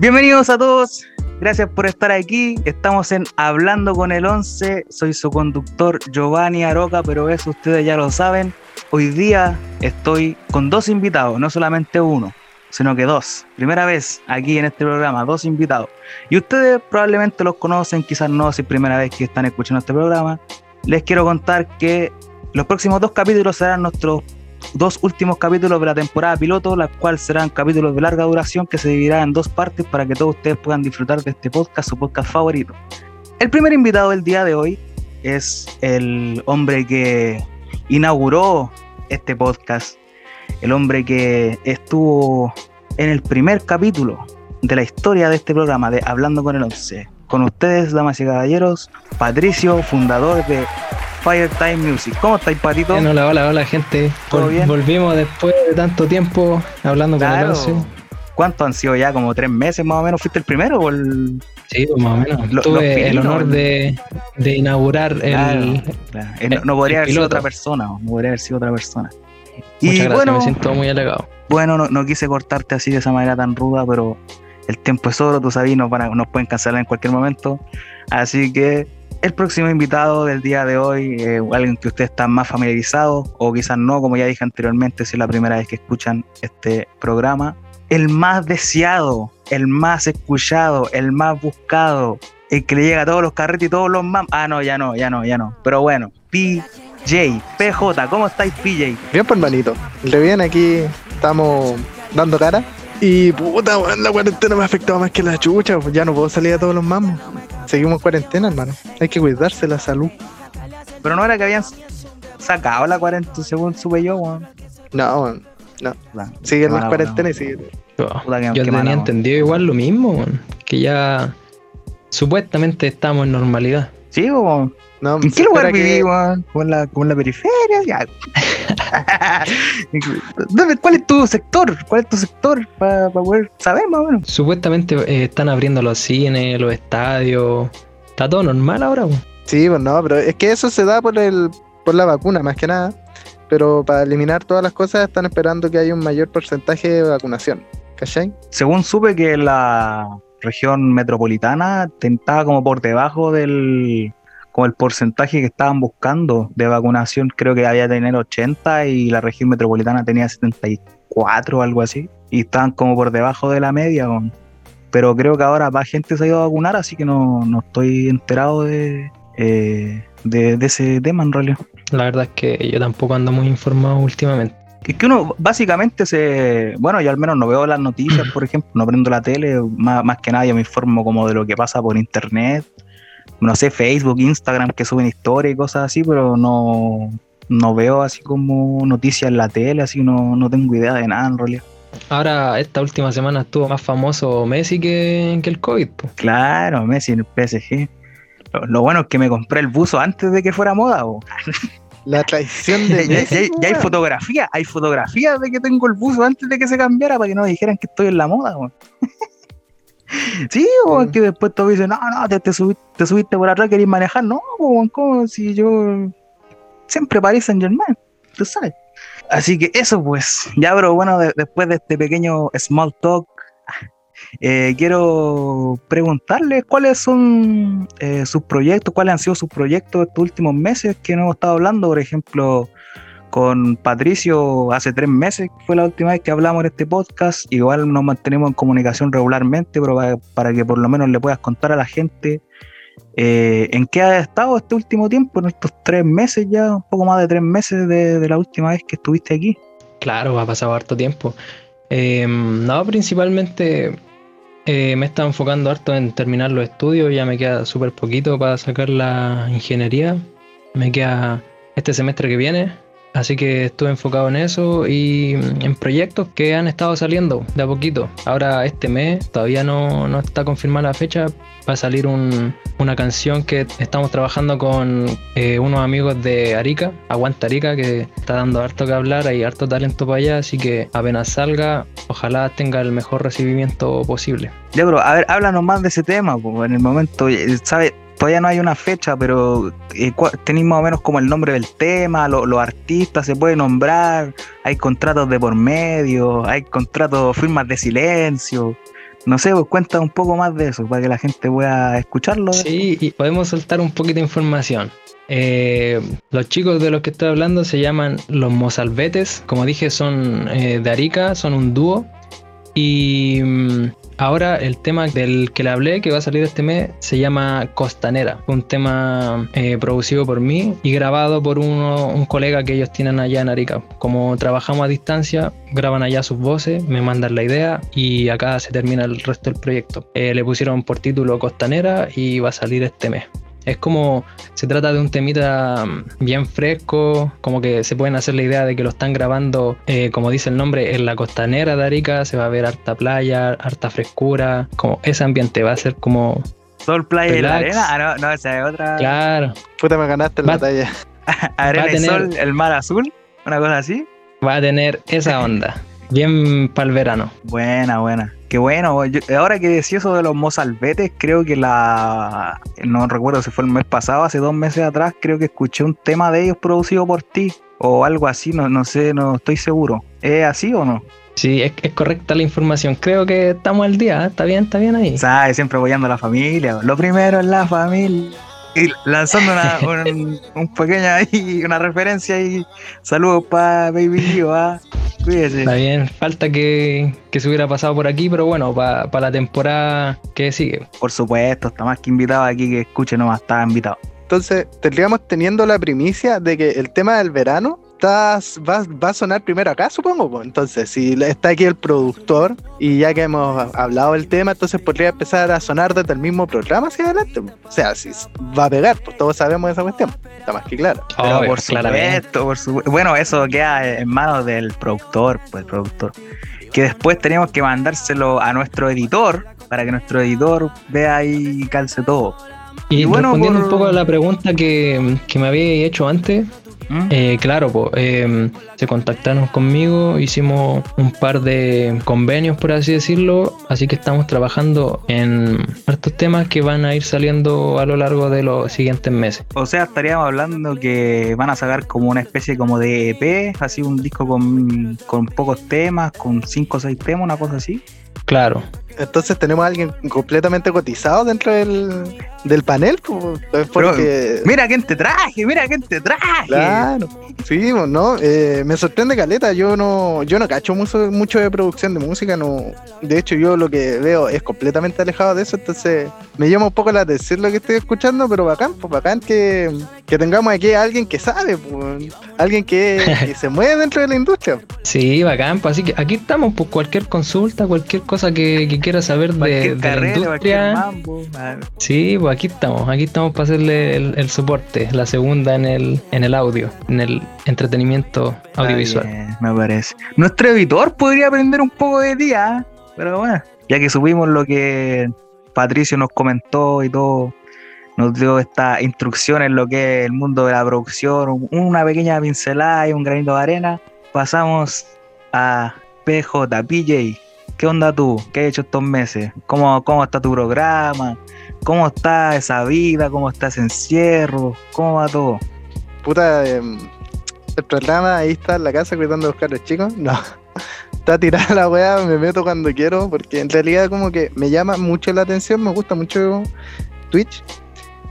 Bienvenidos a todos, gracias por estar aquí. Estamos en Hablando con el 11. Soy su conductor Giovanni Aroca, pero eso ustedes ya lo saben. Hoy día estoy con dos invitados, no solamente uno, sino que dos. Primera vez aquí en este programa, dos invitados. Y ustedes probablemente los conocen, quizás no, si es primera vez que están escuchando este programa. Les quiero contar que los próximos dos capítulos serán nuestros dos últimos capítulos de la temporada piloto, las cuales serán capítulos de larga duración que se dividirán en dos partes para que todos ustedes puedan disfrutar de este podcast, su podcast favorito. El primer invitado del día de hoy es el hombre que inauguró este podcast, el hombre que estuvo en el primer capítulo de la historia de este programa de Hablando con el Once. Con ustedes, damas y caballeros, Patricio, fundador de Firetime Music. ¿Cómo estáis, Patito? hola, hola, hola, gente. Volvimos después de tanto tiempo hablando con el. ¿Cuánto han sido ya? ¿Como tres meses más o menos? ¿Fuiste el primero o el...? Sí, pues, más o menos. Tuve el honor de, de inaugurar el, eh, no, podría haber sido otra persona, no podría haber sido otra persona. Y Muchas gracias, bueno, me siento muy alegado. Bueno, no, no, quise cortarte así de esa manera tan ruda, pero el tiempo es oro, tú sabes, nos, nos pueden cancelar en cualquier momento. Así que el próximo invitado del día de hoy, eh, alguien que usted está más familiarizado, o quizás no, como ya dije anteriormente, si es la primera vez que escuchan este programa. El más deseado, el más escuchado, el más buscado, el que le llega a todos los carretes y todos los mam. Ah, no, ya no, ya no, ya no. Pero bueno, PJ, PJ, ¿cómo estáis, PJ? Bien, pues, hermanito. Le bien, aquí estamos dando cara. Y puta, la cuarentena me ha afectado más que la chucha. Ya no puedo salir a todos los mamos. Seguimos en cuarentena, hermano. Hay que cuidarse la salud. Pero no era que habían sacado la cuarentena, según supe yo, weón. No, no. Siguen las cuarentena y siguen. yo tenía entendido igual lo mismo, que ya supuestamente estamos en normalidad. Sí, weón. ¿En qué lugar que... ¿Con la, con la periferia? ¿Cuál es tu sector? ¿Cuál es tu sector para poder saber más o menos? Supuestamente eh, están abriendo los cines, los estadios. Está todo normal ahora. Sí, pues no, pero es que eso se da por el por la vacuna más que nada. Pero para eliminar todas las cosas están esperando que haya un mayor porcentaje de vacunación. ¿Cachai? Según supe que la región metropolitana estaba como por debajo del como el porcentaje que estaban buscando de vacunación, creo que había tener 80 y la región metropolitana tenía 74 o algo así. Y estaban como por debajo de la media. Pero creo que ahora más gente se ha ido a vacunar, así que no, estoy enterado de, eh, de, de, ese tema en realidad. La verdad es que yo tampoco ando muy informado últimamente. Es que uno básicamente se. Bueno, yo al menos no veo las noticias, por ejemplo, no prendo la tele, más, más que nada yo me informo como de lo que pasa por internet no sé, Facebook, Instagram que suben historias y cosas así, pero no, no veo así como noticias en la tele, así no, no tengo idea de nada en realidad. Ahora, esta última semana estuvo más famoso Messi que, que el COVID. Claro, Messi en el PSG. Lo, bueno es que me compré el buzo antes de que fuera moda. La traición de Messi. ya, hay fotografía, hay fotografías de que tengo el buzo antes de que se cambiara para que no dijeran que estoy en la moda. Sí, o que después todos dicen, no, no, te, subiste, por atrás, querés manejar. No, como si yo siempre Paris Saint Germain, tú sabes. Así que eso pues, ya pero bueno, después de este pequeño small talk, eh, quiero preguntarles cuáles son eh, sus proyectos, cuáles han sido sus proyectos estos últimos meses que no hemos estado hablando, por ejemplo, con Patricio hace tres meses, fue la última vez que hablamos en este podcast. Igual nos mantenemos en comunicación regularmente, pero para, que por lo menos le puedas contar a la gente eh, en qué ha estado este último tiempo, en estos tres meses ya, un poco más de tres meses de, la última vez que estuviste aquí. Claro, ha pasado harto tiempo. Em, no, principalmente eh, me está enfocando harto en terminar los estudios, ya me queda súper poquito para sacar la ingeniería. Me queda este semestre que viene, Así que estuve enfocado en eso y en proyectos que han estado saliendo de a poquito. Ahora este mes todavía no, está confirmada la fecha. Va a salir una canción que estamos trabajando con eh, unos amigos de Arica, Aguanta Arica, que está dando harto que hablar, hay harto talento para allá, así que apenas salga, ojalá tenga el mejor recibimiento posible. Ya, bro, a ver, háblanos más de ese tema, porque en el momento, ¿sabes? Todavía no hay una fecha, pero eh, tenéis más o menos como el nombre del tema, los artistas se puede nombrar, hay contratos de por medio, hay contratos, firmas de silencio. no sé, pues cuenta un poco más de eso para que la gente pueda escucharlo. Sí, y podemos soltar un poquito de información. Eh, los chicos de los que estoy hablando se llaman los Mozalbetes. Como dije, son eh, de Arica, son un dúo. Y mm, ahora el tema del que le hablé, que va a salir este mes, se llama Costanera. Un tema eh, producido por mí y grabado por uno, un colega que ellos tienen allá en Arica. Como trabajamos a distancia, graban allá sus voces, me mandan la idea y acá se termina el resto del proyecto. le pusieron por título Costanera y va a salir este mes. Es como, se trata de un temita mm, bien fresco, como que se pueden hacer la idea de que lo están grabando, eh, como dice el nombre, en la costanera de Arica, se va a ver harta playa, harta frescura, como ese ambiente va a ser como... Sol, playa y la arena, ah, no, no, esa es otra. Claro. Puta, me ganaste la talla. arena y sol, el mar azul, una cosa así. Va a tener esa onda, bien para el verano. Buena, buena. Qué bueno, ahora que decía eso de los mozalbetes, creo que la. No recuerdo si fue el mes pasado, hace dos meses atrás, creo que escuché un tema de ellos producido por ti o algo así, no, no sé, no estoy seguro. ¿Es así o no? Sí, es, es correcta la información. Creo que estamos al día, ¿eh? está bien, está bien ahí. ¿Sabes? Siempre apoyando a la familia. Lo primero es la familia. Y lanzando una, un, un pequeña ahí, una referencia y saludos para Baby Gio, ¿ah? Está bien, falta que, se hubiera pasado por aquí, pero bueno, para la temporada que sigue. Por supuesto, está más que invitado aquí, que escuche nomás, está invitado. Entonces, tendríamos teniendo la primicia de que el tema del verano va, va, a sonar primero acá, supongo. Entonces, si está aquí el productor y ya que hemos hablado del tema, entonces podría empezar a sonar desde el mismo programa hacia adelante. O sea, si va a pegar, pues todos sabemos esa cuestión. Está más que claro. Pero por supuesto, por supuesto. Bueno, eso queda en manos del productor, pues productor. Que después tenemos que mandárselo a nuestro editor para que nuestro editor vea y calce todo. Y, bueno, respondiendo un poco a la pregunta que, que me había hecho antes, ¿Mm? Eh, claro, pues, se contactaron conmigo, hicimos un par de convenios, por así decirlo, así que estamos trabajando en estos temas que van a ir saliendo a lo largo de los siguientes meses. O sea, estaríamos hablando que van a sacar como una especie como de EP, así un disco con, con pocos temas, con 5 o 6 temas, una cosa así. Claro. Entonces tenemos a alguien completamente cotizado dentro del, del panel. porque... mira quién te traje, mira quién te traje. Claro, sí, ¿no? Eh, me sorprende Caleta, yo no, yo no cacho mucho, mucho de producción de música, no. De hecho, yo lo que veo es completamente alejado de eso, entonces me llama un poco la atención lo que estoy escuchando, pero bacán, pues bacán que, que tengamos aquí a alguien que sabe, pues, alguien que, se mueve dentro de la industria. Sí, bacán, pues así que aquí estamos, pues cualquier consulta, cualquier cosa que, que quiera saber de, la industria. sí, pues aquí estamos, aquí estamos para hacerle el, soporte, la segunda en el, en el audio, en el entretenimiento audiovisual. me parece. Nuestro editor podría aprender un poco de día, pero bueno, ya que subimos lo que Patricio nos comentó y todo, nos dio esta instrucción en lo que es el mundo de la producción, una pequeña pincelada y un granito de arena, pasamos a PJ, PJ. ¿Qué onda tú? ¿Qué has hecho estos meses? ¿Cómo, cómo está tu programa? ¿Cómo está esa vida? ¿Cómo está ese encierro? ¿Cómo va todo? Puta, em, el programa ahí está en la casa cuidando a los carros chicos. No, está tirada la weá, me meto cuando quiero, porque en realidad como que me llama mucho la atención, me gusta mucho Twitch,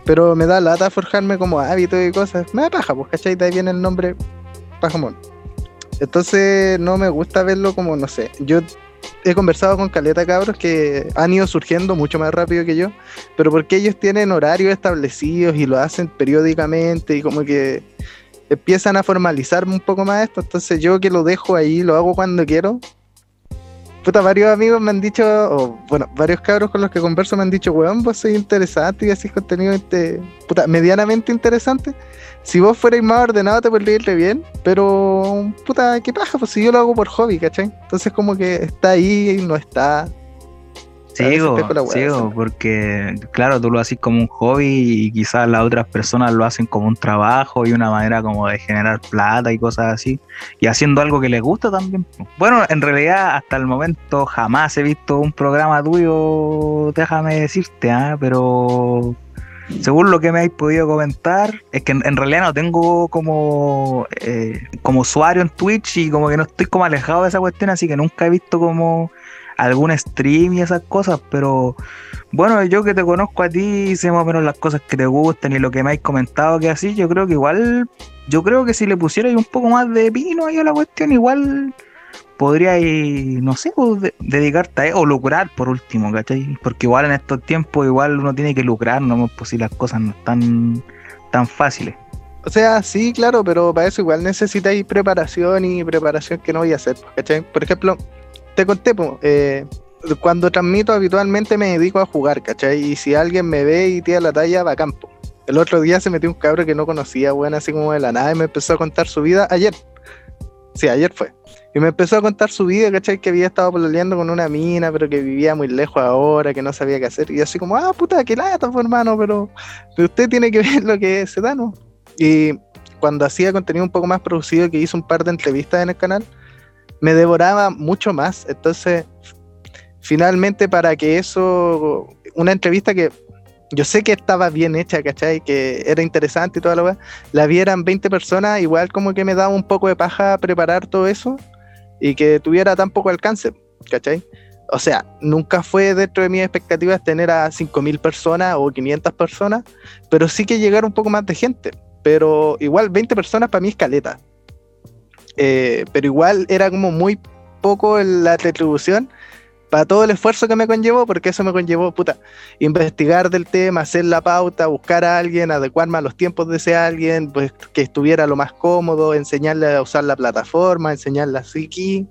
pero me da lata forjarme como hábito y cosas. Me da paja, pues, ¿cachai? De ahí viene el nombre Pajamón. Entonces no me gusta verlo como, no sé, yo he conversado con caleta cabros que han ido surgiendo mucho más rápido que yo, pero porque ellos tienen horarios establecidos y lo hacen periódicamente y como que empiezan a formalizar un poco más esto, entonces yo que lo dejo ahí, lo hago cuando quiero. Puta, varios amigos me han dicho, o bueno, varios cabros con los que converso me han dicho, weón, vos sois interesante y así contenido este, puta, medianamente interesante si vos fuerais más ordenado te podría irte bien, pero puta, qué paja, pues si yo lo hago por hobby, ¿cachai? Entonces como que está ahí y no está. Sigo, sigo, porque claro, tú lo haces como un hobby y quizás las otras personas lo hacen como un trabajo y una manera como de generar plata y cosas así, y haciendo algo que les gusta también. Bueno, en realidad hasta el momento jamás he visto un programa tuyo, déjame decirte, ¿ah? pero según lo que me habéis podido comentar, es que en, realidad no tengo como, eh, como usuario en Twitch y como que no estoy como alejado de esa cuestión, así que nunca he visto como algún stream y esas cosas, pero bueno, yo que te conozco a ti, sé más o menos las cosas que te gustan y lo que me has comentado que así, yo creo que igual, yo creo que si le pusiera un poco más de pino ahí a la cuestión, igual podría, no sé, pues, dedicarte a o lucrar por último, ¿cachai? Porque igual en estos tiempos igual uno tiene que lucrar, no pues si las cosas no están tan fáciles. O sea, sí, claro, pero para eso igual necesitáis preparación y preparación que no voy a hacer, ¿cachai? Por ejemplo, te conté, eh, cuando transmito habitualmente me dedico a jugar, ¿cachai? Y si alguien me ve y tira la talla, va a campo. El otro día se metió un cabro que no conocía, bueno, así como de la nada, y me empezó a contar su vida ayer. Sí, ayer fue. Y me empezó a contar su vida, ¿cachai? Que había estado pololeando con una mina, pero que vivía muy lejos ahora, que no sabía qué hacer. Y así como, ah, puta, qué lata, hermano, pero, usted tiene que ver lo que se da, ¿no? Y cuando hacía contenido un poco más producido, que hice un par de entrevistas en el canal, me devoraba mucho más. Entonces, finalmente para que eso, una entrevista que yo sé que estaba bien hecha, ¿cachai? Que era interesante y toda la weá, la vieran 20 personas, igual como que me daba un poco de paja preparar todo eso y que tuviera tan poco alcance, ¿cachai? O sea, nunca fue dentro de mis expectativas tener a 5.000 personas o 500 personas, pero sí que llegar un poco más de gente. Pero igual 20 personas para mí es caleta. Eh, pero igual era como muy poco la retribución para todo el esfuerzo que me conllevó, porque eso me conllevó, puta, investigar del tema, hacer la pauta, buscar a alguien, adecuarme a los tiempos de ese alguien, pues que estuviera lo más cómodo, enseñarle a usar la plataforma, enseñarle así aquí.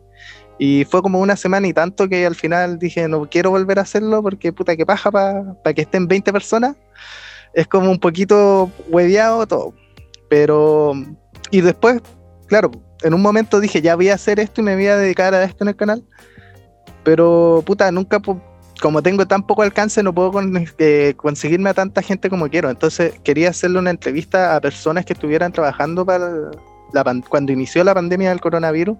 Y fue como una semana y tanto que al final dije, no quiero volver a hacerlo porque puta que paja para que estén 20 personas. Es como un poquito hueveado todo. Pero, y después, claro, en un momento dije, ya voy a hacer esto y me voy a dedicar a esto en el canal pero, puta, nunca, como tengo tan poco alcance, no puedo eh, conseguirme a tanta gente como quiero. Entonces, quería hacerle una entrevista a personas que estuvieran trabajando para cuando inició la pandemia del coronavirus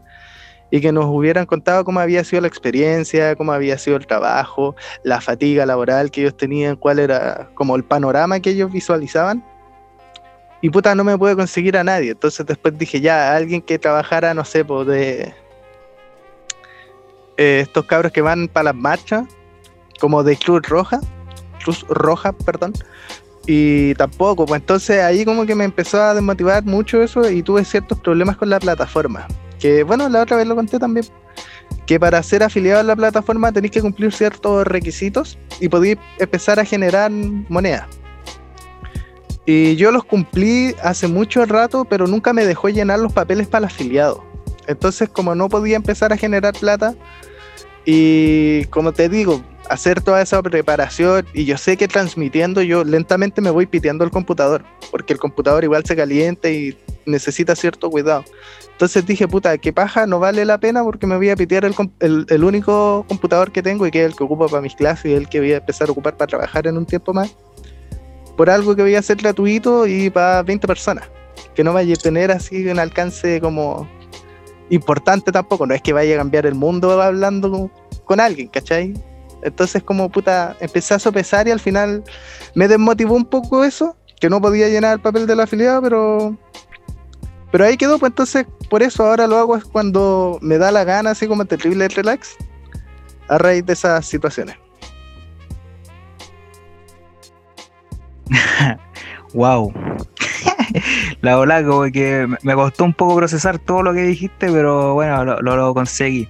y que nos hubieran contado cómo había sido la experiencia, cómo había sido el trabajo, la fatiga laboral que ellos tenían, cuál era como el panorama que ellos visualizaban. Y puta, no me pude conseguir a nadie. Entonces después dije, ya, alguien que trabajara, no sé, pues de, eh, estos cabros que van para las marchas, como de Cruz Roja, Cruz Roja, perdón, y tampoco, pues entonces ahí como que me empezó a desmotivar mucho eso y tuve ciertos problemas con la plataforma, que bueno, la otra vez lo conté también, que para ser afiliado a la plataforma tenéis que cumplir ciertos requisitos y podéis empezar a generar moneda. Y yo los cumplí hace mucho rato, pero nunca me dejó llenar los papeles para el afiliado. Entonces, como no podía empezar a generar plata, y como te digo, hacer toda esa preparación y yo sé que transmitiendo yo lentamente me voy piteando el computador, porque el computador igual se calienta y necesita cierto cuidado. Entonces dije, puta, qué paja, no vale la pena porque me voy a pitear el, el, único computador que tengo y que es el que ocupo para mis clases y el que voy a empezar a ocupar para trabajar en un tiempo más, por algo que voy a hacer gratuito y para 20 personas, que no vaya a tener así un alcance como importante tampoco, no es que vaya a cambiar el mundo hablando con, alguien, ¿cachai? Entonces como puta, empecé a sopesar y al final me desmotivó un poco eso, que no podía llenar el papel de la afiliado, pero pero ahí quedó, pues entonces por eso ahora lo hago cuando me da la gana, así como terrible relax, a raíz de esas situaciones. wow. la verdad como que me costó un poco procesar todo lo que dijiste, pero bueno, lo, conseguí.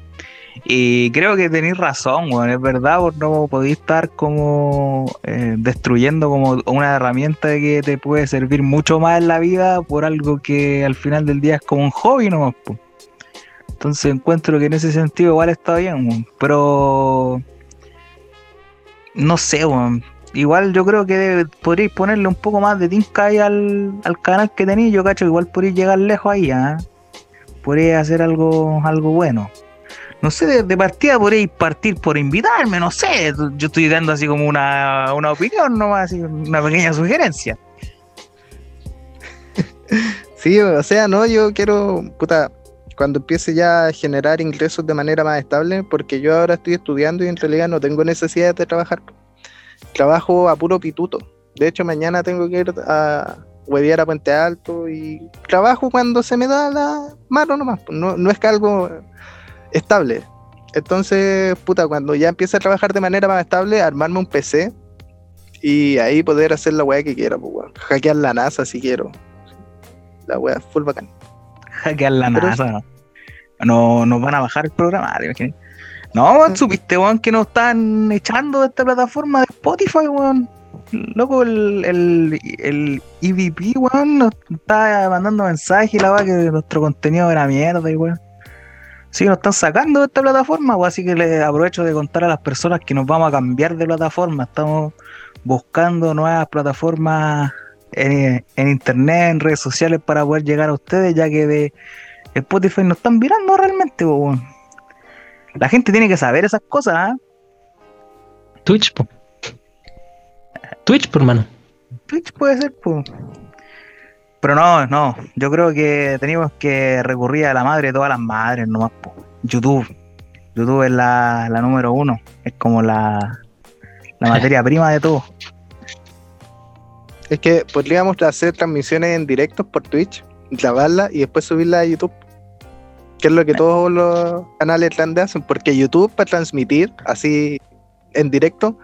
Y creo que tenéis razón, es verdad, no podéis estar como eh, destruyendo como una herramienta que te puede servir mucho más en la vida por algo que al final del día es como un hobby nomás. Entonces encuentro que en ese sentido igual está bien, pero no sé, bueno, igual yo creo que podríais ponerle un poco más de tinca ahí al, canal que tenéis. Yo cacho, igual podríais llegar lejos ahí, ¿eh? Hacer algo, algo bueno. No sé, de, partida podríais partir por invitarme, no sé. Yo estoy dando así como una, una opinión, nomás, así, una pequeña sugerencia. Sí, o sea, no, yo quiero, puta, cuando empiece ya a generar ingresos de manera más estable, porque yo ahora estoy estudiando y en realidad no tengo necesidad de trabajar trabajo a puro pituto. De hecho, mañana tengo que ir a huevear a Puente Alto y trabajo cuando se me da la mano nomás. No, no es que algo estable. Entonces, puta, cuando ya empiece a trabajar de manera más estable, armarme un PC y ahí poder hacer la weá que quiera, pues, weón. Hackear la NASA si quiero. La weá full bacán. Hackear la Pero NASA. No, no nos van a bajar el programa, ¿te imaginas? No, supiste, weón, que nos están echando de esta plataforma de Spotify, weón. Loco, el, el, el EVP, weón, nos está mandando mensajes y la weá que nuestro contenido era mierda, y weón. Sí, nos están sacando de esta plataforma, weón, así que les aprovecho de contar a las personas que nos vamos a cambiar de plataforma. Estamos buscando nuevas plataformas en, en internet, en redes sociales para poder llegar a ustedes, ya que de Spotify nos están mirando realmente, weón. La gente tiene que saber esas cosas, ¿ah? Twitch, po. Twitch, por hermano. Twitch puede ser, pues. Pero no, no. Yo creo que tenemos que recurrir a la madre de todas las madres nomás, po. YouTube. YouTube es la, la número uno. Es como la, la materia prima de todo. Es que podríamos hacer transmisiones en directos por Twitch, grabarlas y después subirlas a YouTube. Que es lo que todos los canales grandes hacen. Porque YouTube para transmitir así en directo,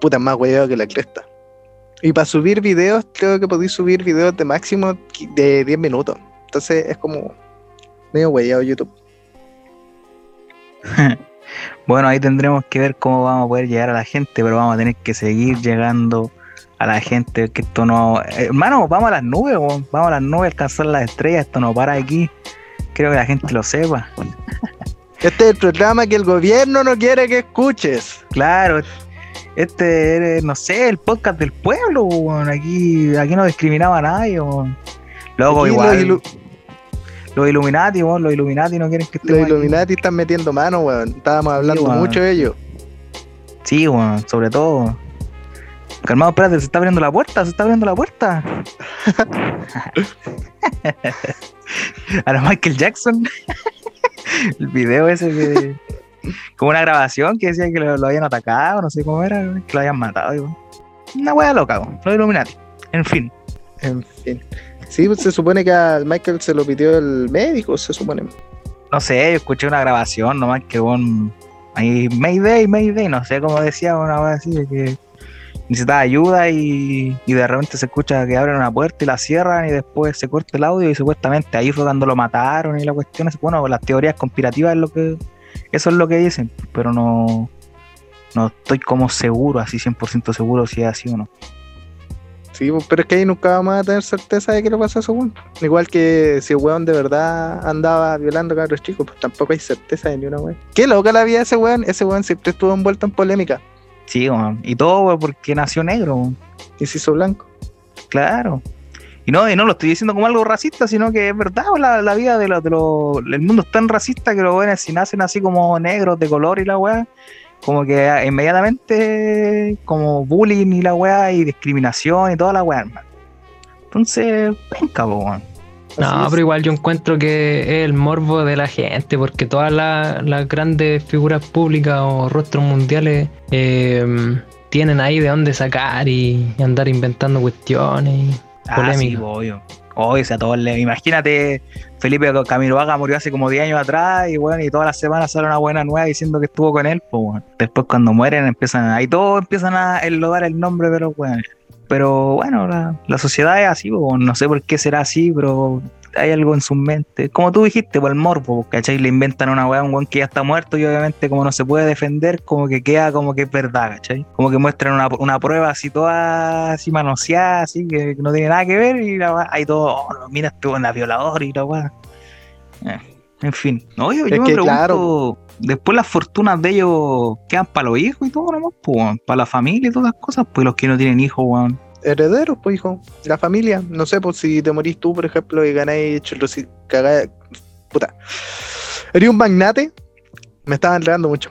puta más huevo que la cresta. Y para subir videos, creo que podéis subir videos de máximo de 10 minutos. Entonces es como medio hueveado YouTube. Bueno, ahí tendremos que ver cómo vamos a poder llegar a la gente, pero vamos a tener que seguir llegando a la gente, que esto no... hermano, vamos a las nubes, vamos a las nubes, alcanzar las estrellas, esto no para aquí. Creo que la gente lo sepa. Este es el programa que el gobierno no quiere que escuches. Claro, este es, no sé, el podcast del pueblo, weón. aquí, aquí no discriminaba a nadie, weón. Aquí igual. Los, ilu- Los Illuminati, weón, los Illuminati no quieren que los estemos aquí. Illuminati están metiendo mano, weón. Estábamos hablando weón. mucho de ellos. Sí, weón, sobre todo. Calmado, espérate, se está abriendo la puerta, se está abriendo la puerta. a la Michael Jackson. El video ese que. Como una grabación que decía que lo, lo habían atacado, no sé cómo era, que lo habían matado. weón. Una wea loca, los Illuminati. En fin. En fin. Sí, pues se supone que a Michael se lo pidió el médico, se supone. No sé, yo escuché una grabación nomás que un ahí Mayday, Mayday, no sé cómo decía una vez así de que necesitaba ayuda y, y de repente se escucha que abren una puerta y la cierran y después se corta el audio y supuestamente ahí fue cuando lo mataron y la cuestión es, bueno, las teorías conspirativas es lo que eso es lo que dicen, pero no no estoy como seguro, así 100% seguro si es así o no. Sí, pues, pero es que ahí nunca vamos a tener certeza de que le pasó a ese. Igual que si el weón de verdad andaba violando a los chicos, pues tampoco hay certeza de ni una weón. Qué loca la vida de ese weón. Ese weón siempre estuvo envuelto en polémica Sí, weón. y todo porque nació negro. weón. y se hizo blanco. Claro. Y no, y no lo estoy diciendo como algo racista, sino que es verdad, la, la vida de los, de los- El mundo es tan racista que los jóvenes, si nacen así como negros de color y la weá, como que inmediatamente como bullying y la weá y discriminación y toda la weá, hermano. Entonces, venga, po, weón. No, pero igual yo encuentro que es el morbo de la gente, porque todas las, las grandes figuras públicas o rostros mundiales eh, tienen ahí de dónde sacar y, y andar inventando cuestiones. y Ah, sí, obvio. Obvio, o sea, todos le... Imagínate, Felipe Camiroaga murió hace como 10 años atrás y bueno, y todas las semanas sale una buena nueva diciendo que estuvo con él, pues bueno. Después cuando mueren empiezan, ahí todos empiezan a enlodar el nombre de los weones. Pero bueno, la, la sociedad es así, pues, no sé por qué será así, pero hay algo en su mente. Como tú dijiste, por el morbo, ¿cachai? Le inventan una weá a un weón que ya está muerto y obviamente como no se puede defender, como que queda como que es verdad, ¿cachai? Como que muestran una, una prueba así toda así manoseada, así que no tiene nada que ver y la weá, ahí todo, oh, mira, este weón es violador y la weá. Eh, en fin, no, yo, yo me que, pregunto, claro. Después las fortunas de ellos quedan para los hijos y todo nomás, pues, para la familia y todas las cosas, pues los que no tienen hijos, weón. Herederos, pues hijo. La familia. No sé, pues si te morís tú, por ejemplo, y ganáis chorroci- cagá- Puta. Eres un magnate. Me estaba enredando mucho.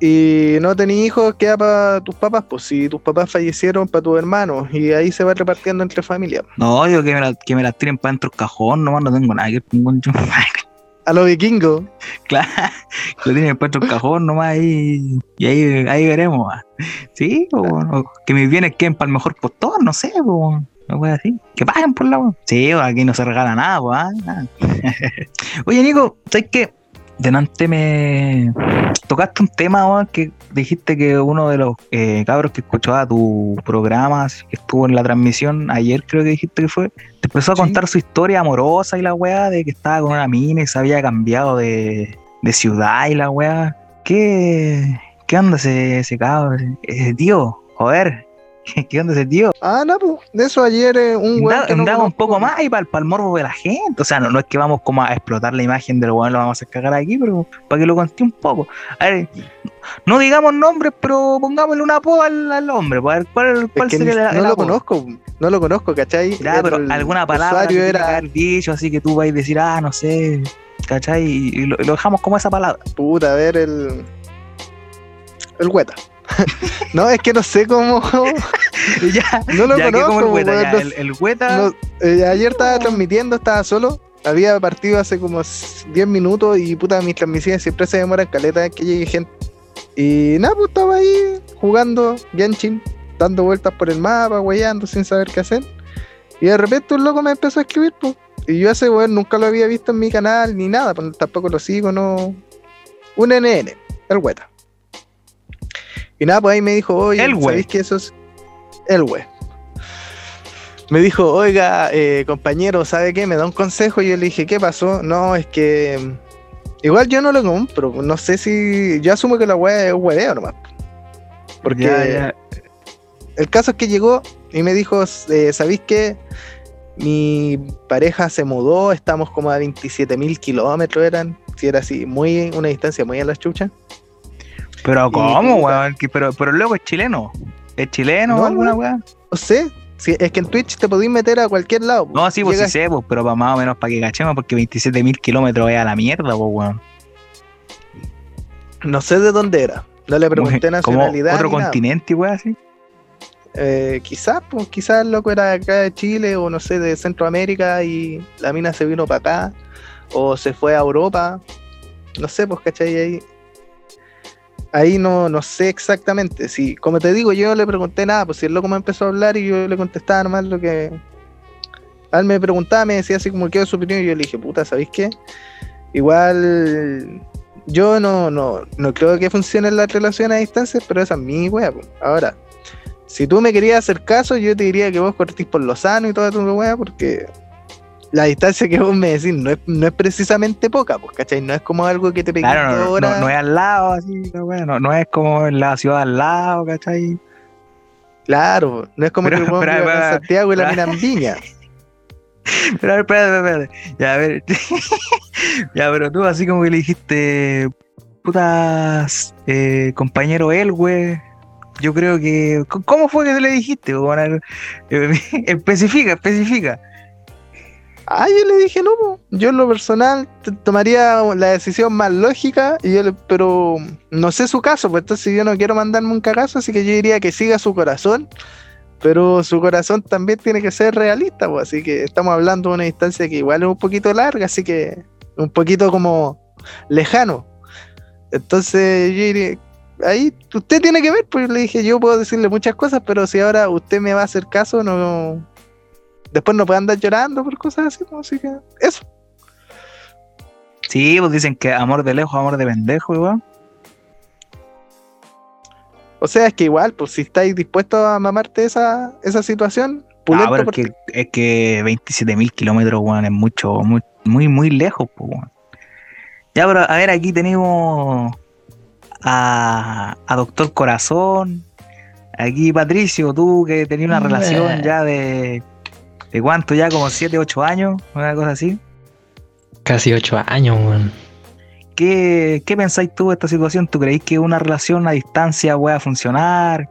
Y no tenés hijos, queda para tus papás. Pues si tus papás fallecieron, para tus hermanos. Y ahí se va repartiendo entre familia. No, yo que me, la, que me las tiren para dentro del cajón, nomás no tengo nada que ver con concho. A los vikingos. Claro, lo tienen dentro del cajón nomás y, y ahí, ahí veremos. ah. Sí, o, o que mis bienes queden para el mejor postor, no sé, no puede decir. Que paguen por la. Sí, aquí no se regala nada, ah, nada. Oye, Nico, ¿sabes qué? Delante me tocaste un tema weón, que dijiste que uno de los eh, cabros que escuchaba tu programa, que estuvo en la transmisión ayer, creo que dijiste que fue, te empezó a Sí. contar su historia amorosa y la weá de que estaba con una mina y se había cambiado de, de ciudad y la weá. ¿Qué, qué onda ese, ese cabro? Ese tío, joder, ¿qué onda ese tío? Ah, no, pues, de eso ayer eh, un weón no indaga un poco más y para el morbo de la gente. O sea, no, no es que vamos como a explotar la imagen del weón, lo vamos a cagar aquí, pero para que lo conté un poco. A ver, no digamos nombres, pero pongámosle una apodo al, al hombre, para ver cuál, Es cuál que sería no el lo apodo. conozco, no lo conozco, ¿cachai? Ya, pero alguna palabra que era, haber dicho, así que tú vas a decir, ah, no sé, ¿cachai? Y, y lo, y lo dejamos como esa palabra. puta, a ver, el. El Hueta. no, es que no sé cómo. Ya, No lo ya conozco, como el hueta, weón, ya, no el, el hueta, No, eh, ayer estaba transmitiendo, estaba solo. Había partido hace como s- 10 minutos y puta, mis transmisiones siempre se demoran caleta que llegue gente. Y nada, pues estaba ahí jugando Genshin, dando vueltas por el mapa, weyando sin saber qué hacer. Y de repente un loco me empezó a escribir, pues. Y yo ese weón nunca lo había visto en mi canal ni nada, pues tampoco lo sigo, no. Un NN, el Weta. Y nada, pues ahí me dijo, oye, El. ¿sabéis que eso es el we? Me dijo, oiga, eh, compañero, ¿sabe qué? Me da un consejo. Y yo le dije, ¿qué pasó? No, es que. mm, Igual yo no lo compro. No sé si. Yo asumo que la weá es hueveo nomás. Porque ya, ya. el caso es que llegó y me dijo, eh, ¿sabéis qué? Mi pareja se mudó, estamos como a 27 mil kilómetros eran. Si era así, muy una distancia muy a las chuchas. Pero ¿cómo, weón? Pero, pero el loco es chileno. ¿Es chileno No, o alguna weón. No sé. Si, es que en Twitch te podéis meter a cualquier lado. No, sí, pues sí sé, pues, pero para más o menos para que cachemos, porque 27.000 kilómetros es a la mierda, pues, weón. No sé de dónde era. No le pregunté nacionalidad. otro continente, weón, así. Eh, quizás, pues, quizás el loco era acá de Chile o no sé, de Centroamérica y la mina se vino para acá o se fue a Europa. No sé, pues, ¿cachai? Ahí, ahí no, no sé exactamente. Si, como te digo, yo no le pregunté nada, pues si el loco me empezó a hablar y yo le contestaba nomás lo que. A él me preguntaba, me decía así como qué es su opinión y yo le dije, puta, ¿sabéis qué? Igual yo no, no, no creo que funcione la relación a distancia, pero esa es mi wea. pues. Ahora, si tú me querías hacer caso, yo te diría que vos cortís por lo sano y toda tu wea, porque la distancia que vos me decís no es, no es precisamente poca, pues, ¿cachai? No es como algo que te pegues Claro, no, no, es al lado, así, weá, no, es como en la ciudad al lado, ¿cachai? Claro, no es como Pero- que el pero- Santiago y la pero- mina en Viña. Pero a ver, espérate, espérate. Ya, a ver. ya, pero tú así como que le dijiste, putas, eh, compañero güey. Yo creo que. ¿Cómo fue que le dijiste? especifica, especifica. Ah, yo le dije, no, yo en lo personal tomaría la decisión más lógica, y yo le- pero no sé su caso, pues entonces yo no quiero mandarme un cagazo, así que yo diría que siga su corazón, pero su corazón también tiene que ser realista, pues, así que estamos hablando de una distancia que igual es un poquito larga, así que un poquito como lejano. Entonces yo diría, ahí usted tiene que ver, pues le dije, yo puedo decirle muchas cosas, pero si ahora usted me va a hacer caso, no... Después no puede andar llorando por cosas así, pues, así que eso. Sí, pues dicen que amor de lejos, amor de pendejo, igual. O sea, es que igual, pues si estáis dispuestos a mamarte esa, esa situación, Ah, pulento pero es porque- que, es que 27.000 kilómetros, weón, es mucho, muy, muy, muy lejos, pues, weón. Ya, pero a ver, aquí tenemos a, a Doctor Corazón. Aquí, Patricio, tú que tenías una relación ya de. ¿De cuánto? Ya como 7, 8 años, una cosa así. Casi ocho años, weón. ¿Qué, qué pensáis tú de esta situación? ¿Tú creéis que una relación a distancia pueda funcionar?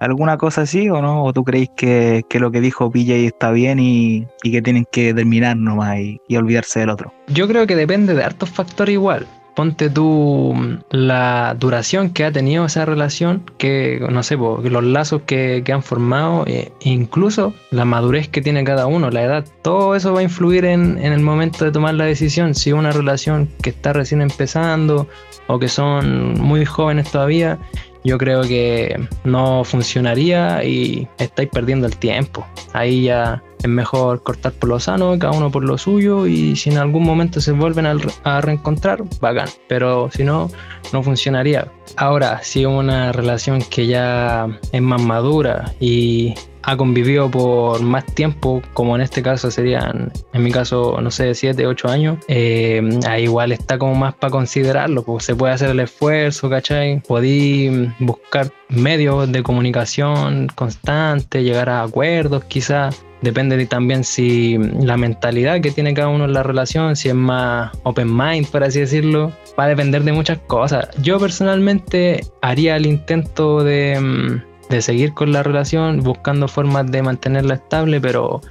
¿Alguna cosa así o no? ¿O tú creéis que, que lo que dijo PJ está bien y, y que tienen que terminar nomás y, y olvidarse del otro? Yo creo que depende de hartos factores igual. Ponte tú mm, la duración que ha tenido esa relación, que no sé, los lazos que, que han formado, e incluso la madurez que tiene cada uno, la edad, todo eso va a influir en, en el momento de tomar la decisión. Si una relación que está recién empezando o que son muy jóvenes todavía, yo creo que no funcionaría y estáis perdiendo el tiempo. Ahí ya es mejor cortar por lo sano, cada uno por lo suyo y si en algún momento se vuelven a, a reencontrar, bacán, pero si no, no funcionaría. Ahora, si una relación que ya es más madura y ha convivido por más tiempo, como en este caso serían, en mi caso, no sé, 7, 8 años, eh, ahí igual está como más para considerarlo, pues se puede hacer el esfuerzo, ¿cachai? Podí buscar medios de comunicación constante, llegar a acuerdos quizás. Depende de también si la mentalidad que tiene cada uno en la relación, si es más open mind, por así decirlo, va a depender de muchas cosas. Yo personalmente haría el intento de, mm, de seguir con la relación, buscando formas de mantenerla estable, pero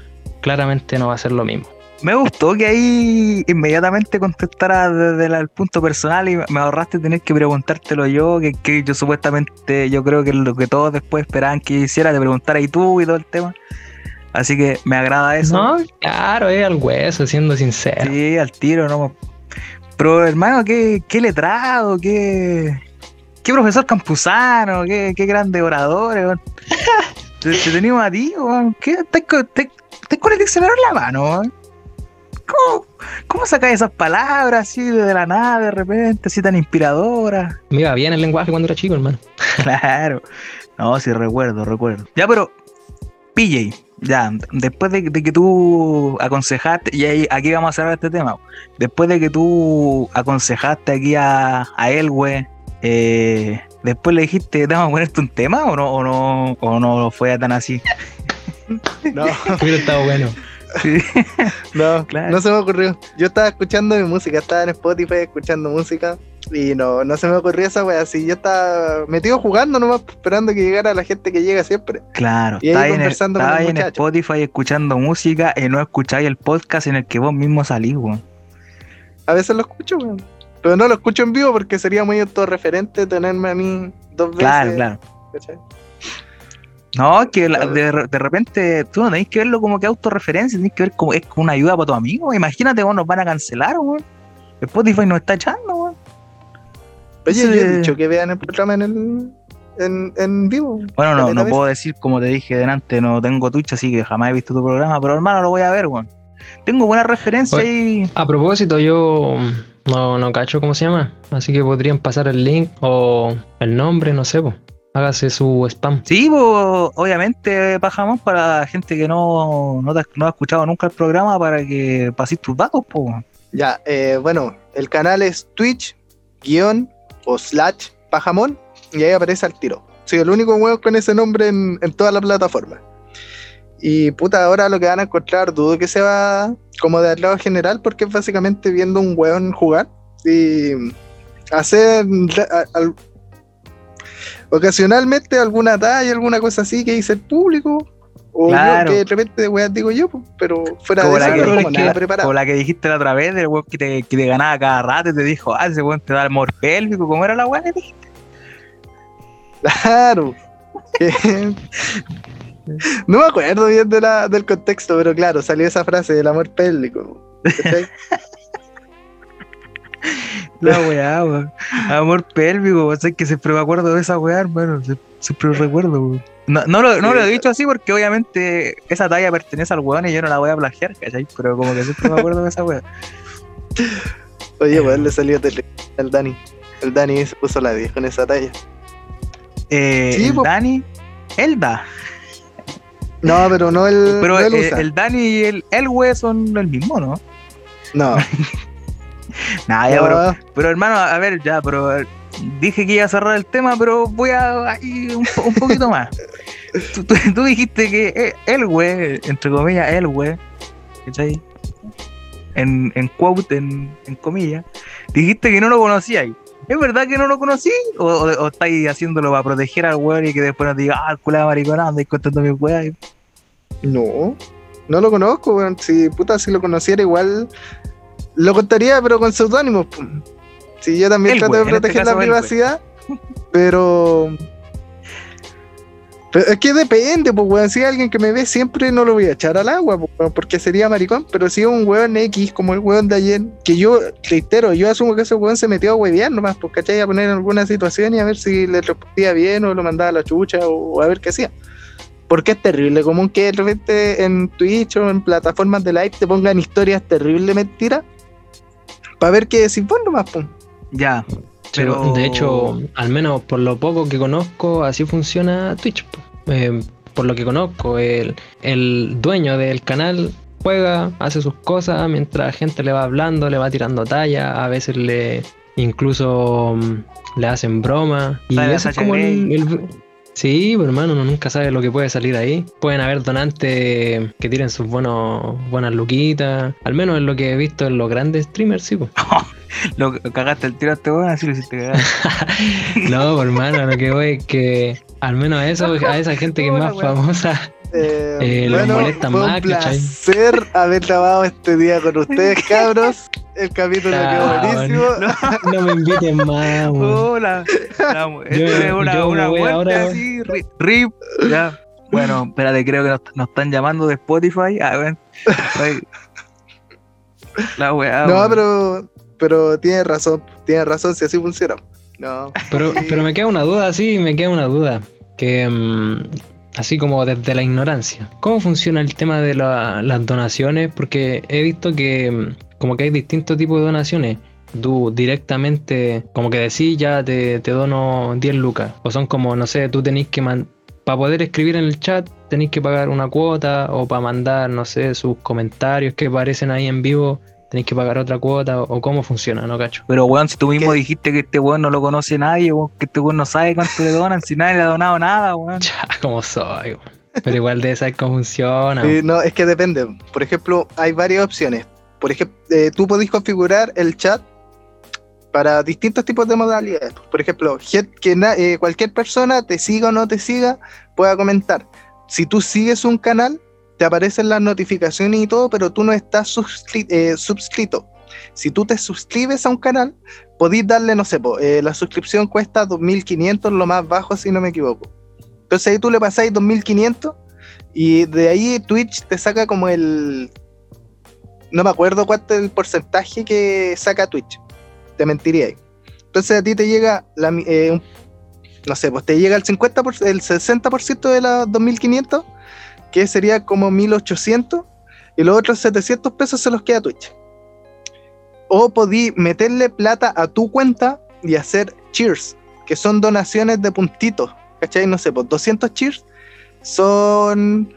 claramente no va a ser lo mismo. Me gustó que ahí inmediatamente contestara desde el punto personal y me ahorraste tener que preguntártelo yo, que, que yo supuestamente, yo creo que lo que todos después esperaban que hiciera, te preguntara y tú y todo el tema. Así que me agrada eso. No, claro, es al hueso, siendo sincero. Sí, al tiro, ¿no? Pero hermano, qué, qué letrado, qué, qué profesor campusano, qué, qué grande orador. weón. te, te tenemos a ti, weón. ¿Qué? ¿Estás con, te- estás con el diccionario en la mano? weón? ¿Cómo, ¿Cómo sacas esas palabras así de la nada de repente, así tan inspiradoras? Me iba bien el lenguaje cuando era chico, hermano. Claro. No, sí, recuerdo, recuerdo. Ya, pero, PJ, ya, después de, de que tú aconsejaste, y ahí, aquí vamos a cerrar este tema, después de que tú aconsejaste aquí a, a Elwe, eh, después le dijiste, ¿vamos a ponerte un tema o no, o no, o no fue tan así? No, Hubiera estado bueno. Sí. no, Claro. no se me ocurrió. Yo estaba escuchando mi música, estaba en Spotify escuchando música y no, no se me ocurrió esa wea. Así yo estaba metido jugando nomás, esperando que llegara la gente que llega siempre. Claro, Y ahí en, el- conversando con en muchacho. Spotify escuchando música y no escucháis el podcast en el que vos mismo salís, weón. A veces lo escucho, weón. Pero no lo escucho en vivo porque sería muy autorreferente tenerme a mí dos veces. Claro, claro. ¿cachai? No, es que la- de, de repente tú no tenés que verlo como que autorreferencia, tenés que ver como es una ayuda para tu amigo. Imagínate, vos nos van a cancelar, weón. Spotify nos está echando, Oye, yo he dicho que vean el programa en el en, en vivo. Bueno, no, no puedo decir, como te dije delante, no tengo Twitch, así que jamás he visto tu programa, pero hermano, lo voy a ver, weón. Tengo buena referencia Oye. y. A propósito, yo no, no cacho cómo se llama, así que podrían pasar el link o el nombre, no sé, pues. Hágase su spam. Sí, pues, obviamente, Pajamón, para la gente que no, no, te no ha escuchado nunca el programa, para que pases tus datos, pues. Ya, eh, bueno, el canal es Twitch, guion o slash Pajamón, y ahí aparece al tiro. Soy el único huevo con ese nombre en, en toda la plataforma. Y puta, ahora lo que van a encontrar, dudo que sea como de al lado general, porque es básicamente viendo un hueón jugar y hacer ocasionalmente alguna talla, alguna cosa así que dice el público. O yo Claro. que de repente de weas digo yo, pero fuera Como de la eso que. Como la que dijiste la otra vez, del weón que te, que te ganaba cada rato y te dijo, ah, ese weón te da amor pélvico, ¿cómo era la weá? que dijiste? Claro. no me acuerdo bien de la, del contexto, pero claro, salió esa frase del amor pélvico. La weá, weón. Amor pélvico, weón. Sé que siempre me acuerdo de esa weá, hermano. Sie- Siempre lo recuerdo, weón. No, no, lo, no Sí, lo he dicho así porque obviamente esa talla pertenece al weón y yo no la voy a plagiar, ¿cachai? Pero como que siempre me acuerdo de esa weá. Oye, pues le salió tele al Dani. El Dani se puso la 10 con esa talla. Eh, Sí, el. Dani, Elda. No, pero no el. Pero no el eh, el Dani y el Elwe son el mismo, ¿no? No, Nah, ya, pero, pero hermano, a ver, ya, pero dije que iba a cerrar el tema, pero voy a ahí un, po- un poquito más. Tú, tú- tú dijiste que eh, el güey, entre comillas, el güey, ¿cachai? En, en quote, en, en comillas, dijiste que no lo conocíais. ¿Es verdad que no lo conocí? ¿O, o, o estáis haciéndolo para proteger al weón y que después nos diga, ah, culada maricona, andáis contando mi weá? no. No lo conozco, weón. Si puta, si lo conociera igual. Lo contaría, pero con seudónimos. Si yo también El trato güey, de este proteger la güey. privacidad, pero. Pero es que depende, pues, weón. Si hay alguien que me ve siempre no lo voy a echar al agua, pues, porque sería maricón. Pero si es un weón X, como el weón de ayer, que yo, reitero, yo asumo que ese weón se metió a huevear nomás, pues, ¿cachai? A poner en alguna situación y a ver si le respondía bien o lo mandaba a la chucha o a ver qué hacía. Porque es terrible común que de repente en Twitch o en plataformas de live te pongan historias terribles mentiras para ver qué decís vos nomás, pum. Ya. Pero- De hecho, al menos por lo poco que conozco, así funciona Twitch. po. Eh, por lo que conozco, el, el dueño del canal juega, hace sus cosas, mientras la gente le va hablando, le va tirando talla, a veces le incluso mm, le hacen broma. Y eso es como el- Sí, pero hermano, uno nunca sabe lo que puede salir ahí. Pueden haber donantes que tiren sus buenos, buenas luquitas. Al menos es lo que he visto en los grandes streamers, sí, po. Lo cagaste el tiro a este weón, así lo hiciste cagar. No, por hermano, lo que voy es que al menos a eso, a esa gente que es más famosa, Eh, Eh, los molestan fue más, un ¿cachai? placer haber trabajado este día con ustedes, cabros. El capítulo Chao, quedó buenísimo. no me inviten más, weón. Hola. Yo- es una, yo una voy ahora. así. Rip. Ya. Bueno, espérate, creo que nos, nos están llamando de Spotify. A ver. Ay. La weá. No, pero, pero tiene razón, tiene razón si así funciona. No. Pero, pero me queda una duda, sí, me queda una duda. Que mm, así como desde la ignorancia. ¿Cómo funciona el tema de la- las donaciones? Porque he visto que mm, como que hay distintos tipos de donaciones. Tú directamente, como que decís, ya te, dono 10 lucas. O son como, no sé, tú tenés que para poder escribir en el chat, tenéis que pagar una cuota. O para mandar, no sé, sus comentarios que aparecen ahí en vivo, tenéis que pagar otra cuota. O cómo funciona, ¿no, cacho? Pero weón, si tú mismo ¿Qué? dijiste que este weón no lo conoce nadie, weón, que este weón no sabe cuánto le donan, si nadie le ha donado nada, weón. Ya, como soy, weón. Pero igual de saber cómo funciona. Sí, no, es que depende. Por ejemplo, hay varias opciones. Por ejemplo, eh, tú podés configurar el chat para distintos tipos de modalidades. Por ejemplo, que eh, cualquier persona te siga o no te siga pueda comentar. Si tú sigues un canal, te aparecen las notificaciones y todo, pero tú no estás eh, suscrito. Si tú te suscribes a un canal, podéis darle, no sé, eh, la suscripción cuesta 2.500, lo más bajo si no me equivoco. Entonces ahí tú le pasáis 2.500 y de ahí Twitch te saca como el... No me acuerdo cuánto es el porcentaje que saca Twitch. Te mentiría ahí. Entonces a ti te llega, la, eh, no sé, pues te llega el 50%, el 60% de los 2.500, que sería como 1.800, y los otros 700 pesos se los queda Twitch. O podí meterle plata a tu cuenta y hacer cheers, que son donaciones de puntitos. ¿Cachai? No sé, pues 200 cheers son,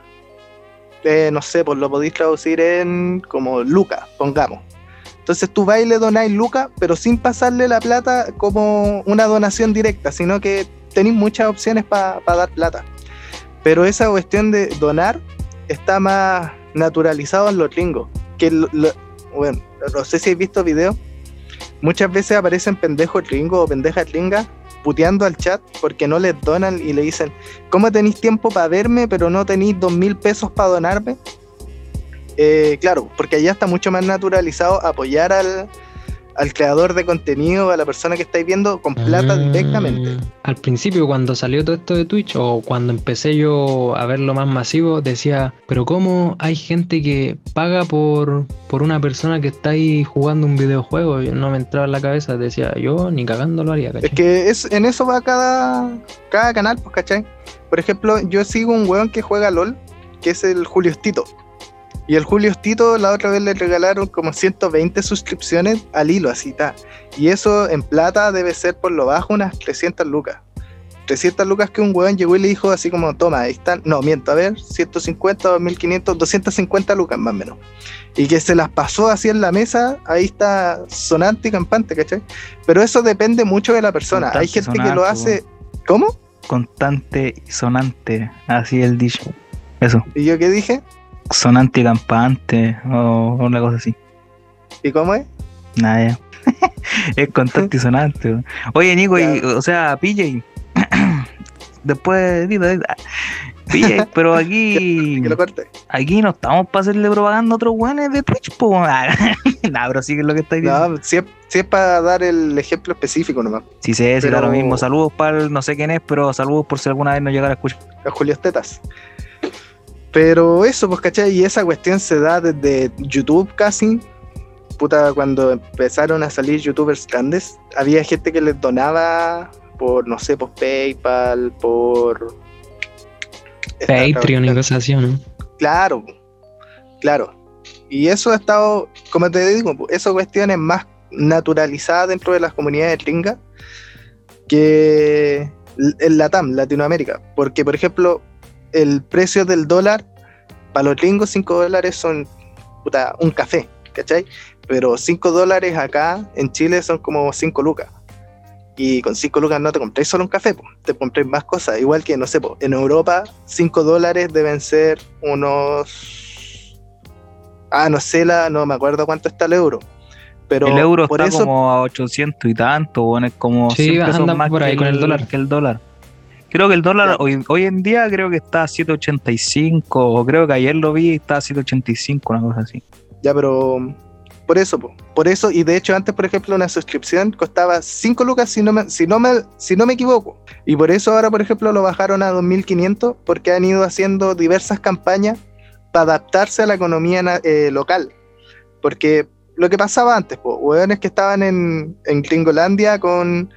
eh, no sé, pues lo podéis traducir en como lucas, pongamos. Entonces tú vas y le donáis lucas, pero sin pasarle la plata como una donación directa, sino que tenéis muchas opciones para dar plata. Pero esa cuestión de donar está más naturalizado en los gringos. Que lo- bueno, no sé si habéis visto videos. Muchas veces aparecen pendejos gringos o pendejas gringas puteando al chat porque no les donan y le dicen, ¿cómo tenéis tiempo para verme pero no tenéis dos mil pesos para donarme? Eh, claro, porque allá está mucho más naturalizado apoyar al, al creador de contenido, a la persona que estáis viendo con plata Mm, directamente. Al principio, cuando salió todo esto de Twitch, o cuando empecé yo a verlo más masivo, decía, pero ¿cómo hay gente que paga por, por una persona que está ahí jugando un videojuego? Yo no me entraba en la cabeza, decía, yo ni cagando lo haría, ¿cachai? Es que es, en eso va cada, cada canal, pues, ¿cachai? Por ejemplo, yo sigo un weón que juega LOL, que es el Julio Stito. Y el Julio Stito la otra vez le regalaron como 120 suscripciones al hilo, así está. Y eso en plata debe ser por lo bajo unas 300 lucas. 300 lucas que un weón llegó y le dijo así como, toma, ahí están, no, miento, a ver, 150, 2500, 250 lucas más o menos. Y que se las pasó así en la mesa, ahí está sonante y campante, ¿cachai? Pero eso depende mucho de la persona. Constante Hay gente que lo hace... ¿Cómo? Constante y sonante. Así el dicho. Eso. ¿Y yo qué dije? Sonante y campante. O una cosa así. ¿Y cómo es? Nada. es constante y sonante. Oye, Nico, y, o sea, PJ. Después, PJ, pero aquí. Que lo corte. Aquí no estamos para hacerle propaganda a otros weones de Twitch, po. nah, pero sí que es lo que estáis diciendo. No, si es, si es para dar el ejemplo específico nomás. Sí, sé, sí, pero- lo mismo. Saludos para el no sé quién es, pero saludos por si alguna vez no llegara a escuchar. a Julio Tetas. Pero eso, pues, ¿cachai? Y esa cuestión se da desde YouTube casi. Puta, cuando empezaron a salir youtubers grandes, había gente que les donaba por, no sé, por PayPal, por. Patreon y cosas así, ¿o ¿no? Claro, claro. Y eso ha estado, como te digo, eso cuestiones más naturalizadas dentro de las comunidades gringas que en Latam, Latinoamérica. Porque, por ejemplo, el precio del dólar, para los gringos 5 dólares son puta, un café, ¿cachai? Pero 5 dólares acá en Chile son como 5 lucas. Y con 5 lucas no te compréis solo un café, po, te compréis más cosas. Igual que, no sé, po, en Europa 5 dólares deben ser unos... Ah, no sé, la, no me acuerdo cuánto está el euro. Pero el euro por está eso, como a 800 y tanto, bueno, es como Sí, 100 pesos anda más por ahí que con el dólar. que el dólar. Creo que el dólar hoy, hoy en día creo que está a 7.85, o creo que ayer lo vi y está a 7.85, una cosa así. Ya, pero por eso, po, por eso, y de hecho antes, por ejemplo, una suscripción costaba 5 lucas si no, me, si, no me, si no me equivoco. Y por eso ahora, por ejemplo, lo bajaron a 2.500 porque han ido haciendo diversas campañas para adaptarse a la economía eh, local. Porque lo que pasaba antes, pues, hueones que estaban en, en Gringolandia con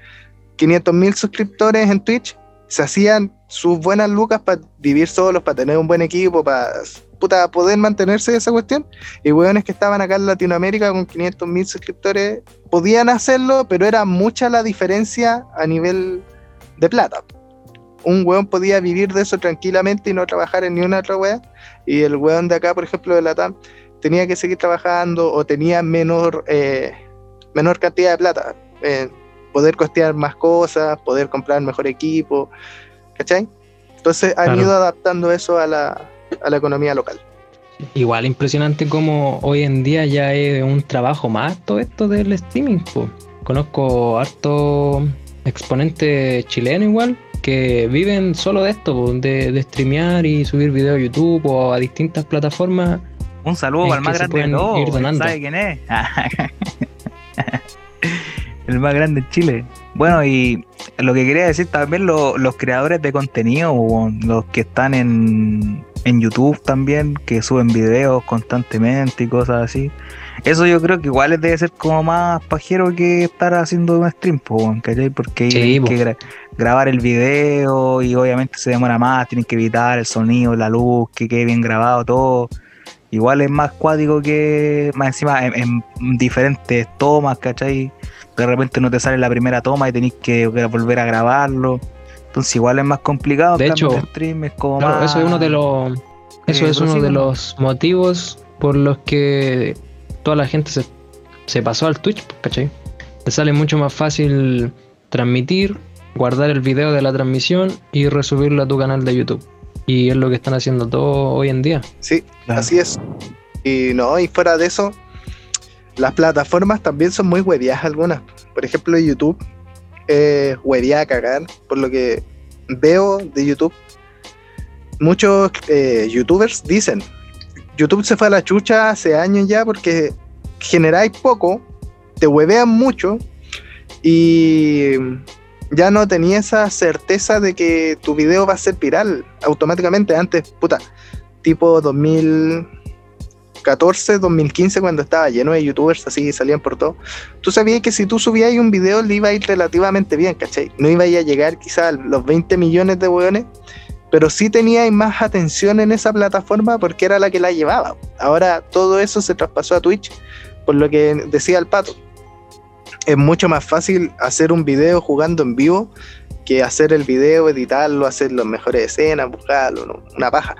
500.000 suscriptores en Twitch, se hacían sus buenas lucas para vivir solos, para tener un buen equipo, para puta, poder mantenerse esa cuestión. Y hueones que estaban acá en Latinoamérica con 500 mil suscriptores podían hacerlo, pero era mucha la diferencia a nivel de plata. Un hueón podía vivir de eso tranquilamente y no trabajar en ni una otra wea. Y el hueón de acá, por ejemplo, de Latam, tenía que seguir trabajando o tenía menor, eh, menor cantidad de plata. Eh, poder costear más cosas, poder comprar mejor equipo. ¿Cachai? Entonces han Claro. ido adaptando eso a la, a la economía local. Igual impresionante como hoy en día ya es un trabajo más todo esto del streaming. po. Conozco harto exponentes chilenos igual que viven solo de esto, po, de, de streamear y subir videos a YouTube o a distintas plataformas. Un saludo el más grande de todos. ¿sabe quién es? el más grande de Chile. Bueno, y lo que quería decir también lo- los creadores de contenido, los que están en, en YouTube también, que suben videos constantemente y cosas así. Eso yo creo que igual debe ser como más pajero que estar haciendo un stream, po, ¿cachai? Porque Sí, hay po. que gra- grabar el video y obviamente se demora más, tienen que evitar el sonido, la luz, que quede bien grabado todo. Igual es más cuático que más encima en, en diferentes tomas, ¿cachai? De repente no te sale la primera toma y tenés que volver a grabarlo. Entonces igual es más complicado. De hecho, el stream es como Claro, más... eso es uno de los eso Eh, es uno de los motivos por los que toda la gente se, se pasó al Twitch, ¿cachai? Te sale mucho más fácil transmitir, guardar el video de la transmisión y resubirlo a tu canal de YouTube. Y es lo que están haciendo todos hoy en día. Sí, Claro. así es. Y no, y fuera de eso, las plataformas también son muy hueviadas algunas. Por ejemplo, YouTube es hueviada a cagar, por lo que veo de YouTube. Muchos eh, youtubers dicen, YouTube se fue a la chucha hace años ya porque generáis poco, te huevean mucho y ya no tenía esa certeza de que tu video va a ser viral automáticamente. Antes, puta, tipo 2014, 2015, cuando estaba lleno de youtubers así, salían por todo. Tú sabías que si tú subías un video le iba a ir relativamente bien, ¿cachai? No iba a llegar quizás a los 20 millones de weones, pero sí teníais más atención en esa plataforma porque era la que la llevaba. Ahora todo eso se traspasó a Twitch, por lo que decía el pato. Es mucho más fácil hacer un video jugando en vivo que hacer el video, editarlo, hacer las mejores escenas, buscarlo, una paja.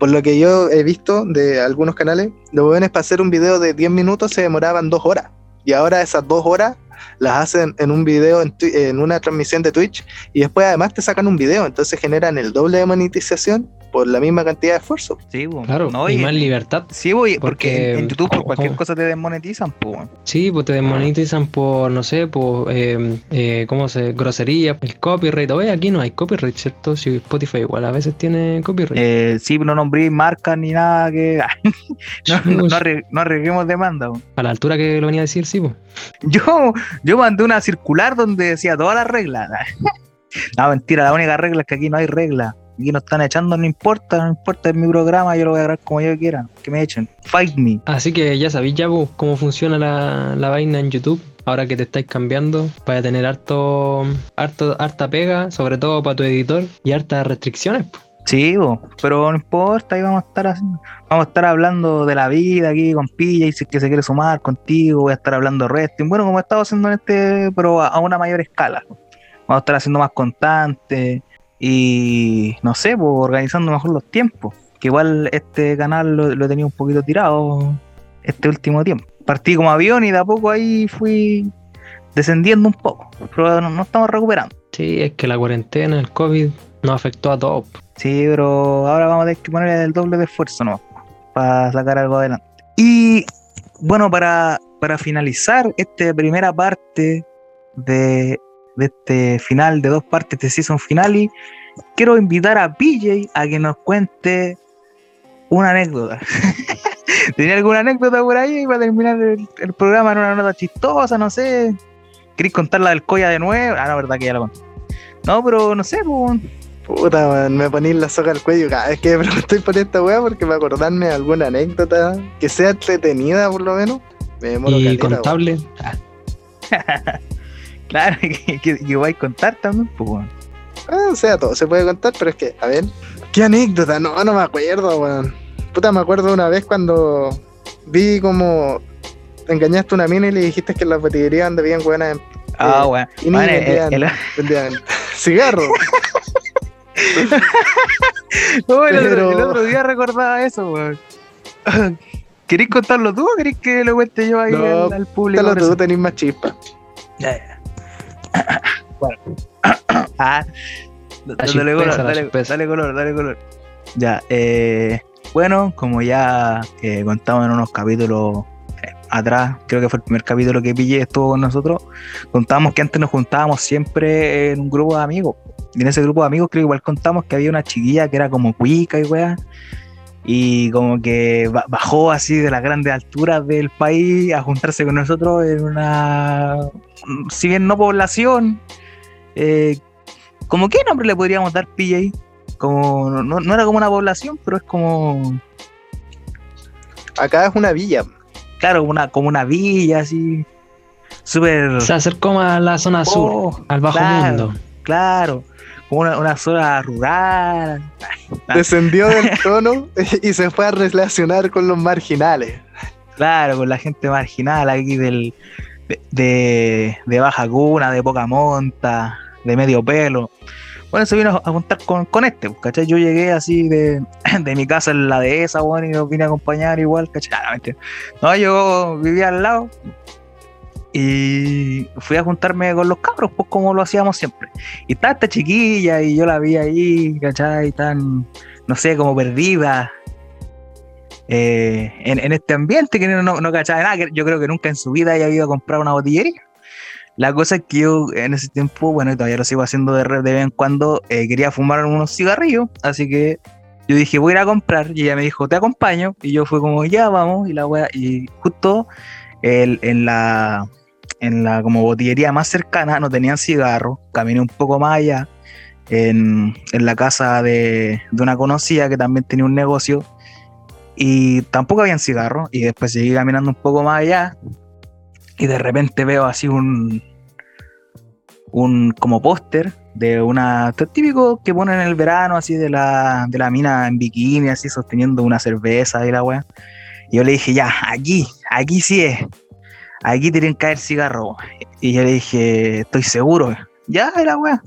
Por lo que yo he visto de algunos canales, los jóvenes para hacer un video de 10 minutos se demoraban dos horas. Y ahora esas dos horas las hacen en un video, en, en una transmisión de Twitch, y después además te sacan un video, entonces generan el doble de monetización por la misma cantidad de esfuerzo. Sí, po. Claro, No, y y- más libertad. Sí, voy, porque, porque- en, en YouTube por cualquier ¿cómo? cosa te desmonetizan, pues. Sí, pues te desmonetizan por, no sé, por, eh, eh, ¿cómo se? Grosería, el copyright. Oye, aquí no hay copyright, ¿cierto? Si Spotify igual a veces tiene copyright. Eh, sí, no nombré marcas ni nada que. no, no, no arre- no arriesguemos demanda. A la altura que lo venía a decir, sí, pues. Yo, yo mandé una circular donde decía todas las reglas. no, mentira, la única regla es que aquí no hay regla. Aquí nos están echando, no importa, no importa, es mi programa, yo lo voy a grabar como yo quiera. Que me echen. Fight me. Así que ya sabéis ya pues, cómo funciona la, la vaina en YouTube. Ahora que te estáis cambiando, vaya a tener harto, harto, harta pega, sobre todo para tu editor, y hartas restricciones. pues. Sí, bo, pero no importa, ahí vamos a estar haciendo- vamos a estar hablando de la vida aquí con Pilla y si es que se quiere sumar contigo, voy a estar hablando de wrestling, bueno, como he estado haciendo en este, pero a, a una mayor escala. Vamos a estar haciendo más constante y no sé, pues organizando mejor los tiempos, que igual este canal lo, lo he tenido un poquito tirado este último tiempo. Partí como avión y de a poco ahí fui descendiendo un poco, pero no, no estamos recuperando. Sí, es que la cuarentena, el COVID, nos afectó a todos. Sí, pero ahora vamos a tener que poner el doble de esfuerzo, ¿no? Para sacar algo adelante. Y bueno, para, para finalizar esta primera parte de, de este final, de dos partes de Season Finale, quiero invitar a PJ a que nos cuente una anécdota. ¿Tenía alguna anécdota por ahí para terminar el, el programa en una nota chistosa? No sé. ¿Queréis contar la del Coya de nuevo? Ah, no, verdad que ya la conté. No, pero no sé, pues. Puta, man, me ponís la soga al cuello cada vez que me preguntáis por esta weá porque me acordarme de alguna anécdota que sea entretenida por lo menos. Me demoro Y caleta, weón. contable, Claro, que, que, que vais a contar también, pues. weón. Ah, o sea, todo se puede contar, pero es que, a ver. ¿Qué anécdota? No, no me acuerdo, weón. Puta, me acuerdo una vez cuando vi como engañaste a una mina y le dijiste que en las botillerías donde habían buenas Ah, Eh, weón. y el- vendían, el- vendían cigarros. Oh, el, otro, Pero- el otro día recordaba eso, weón. ¿Queréis contarlo tú o queréis que lo cuente yo ahí No, al, al público? Cuéntalo tú, tenés más chispa. Ya, ya. Bueno. ah, dale color, dale, color, dale color. Ya, eh, bueno, como ya eh, contamos en unos capítulos eh, atrás, creo que fue el primer capítulo que pillé estuvo con nosotros, contábamos que antes nos juntábamos siempre en un grupo de amigos. Y en ese grupo de amigos creo que igual contamos que había una chiquilla que era como cuica y weá. Y como que ba- bajó así de las grandes alturas del país a juntarse con nosotros en una, si bien no población, eh, como qué nombre le podríamos dar PJ? Como, no, no era como una población, pero es como, Acá es una villa. claro, una, como una villa así, súper... se acercó más a la zona sur, Oh, al bajo claro. mundo. Claro, una, una zona rural. Ah. Descendió del trono y se fue a relacionar con los marginales. Claro, con la gente marginal aquí del, de, de, de baja cuna, de poca monta, de medio pelo. Bueno, se vino a juntar con, con este, pues, ¿cachai? Yo llegué así de, de mi casa en la dehesa, bueno, y los vine a acompañar igual, ¿cachai? Ah, no, yo vivía al lado y fui a juntarme con los cabros, pues como lo hacíamos siempre. Y estaba esta chiquilla y yo la vi ahí, ¿cachai? Tan, no sé, como perdida, eh, en, este ambiente que no, no, cachaba nada, yo creo que nunca en su vida haya ido a comprar una botillería. La cosa es que yo en ese tiempo, bueno, y todavía lo sigo haciendo de, de vez en cuando, eh, quería fumar unos cigarrillos, así que yo dije, voy a ir a comprar, y ella me dijo, te acompaño, y yo fue como, ya vamos, y la wea, y justo el- en la en la como botillería más cercana no tenían cigarros, caminé un poco más allá, en, en la casa de, de una conocida que también tenía un negocio, y tampoco habían cigarros y después seguí caminando un poco más allá y de repente veo así un un como póster de una típico que ponen en el verano así de la de la mina en bikini así sosteniendo una cerveza y la weá. Y yo le dije ya aquí aquí sí es aquí tienen que haber cigarros y yo le dije estoy seguro ya era weá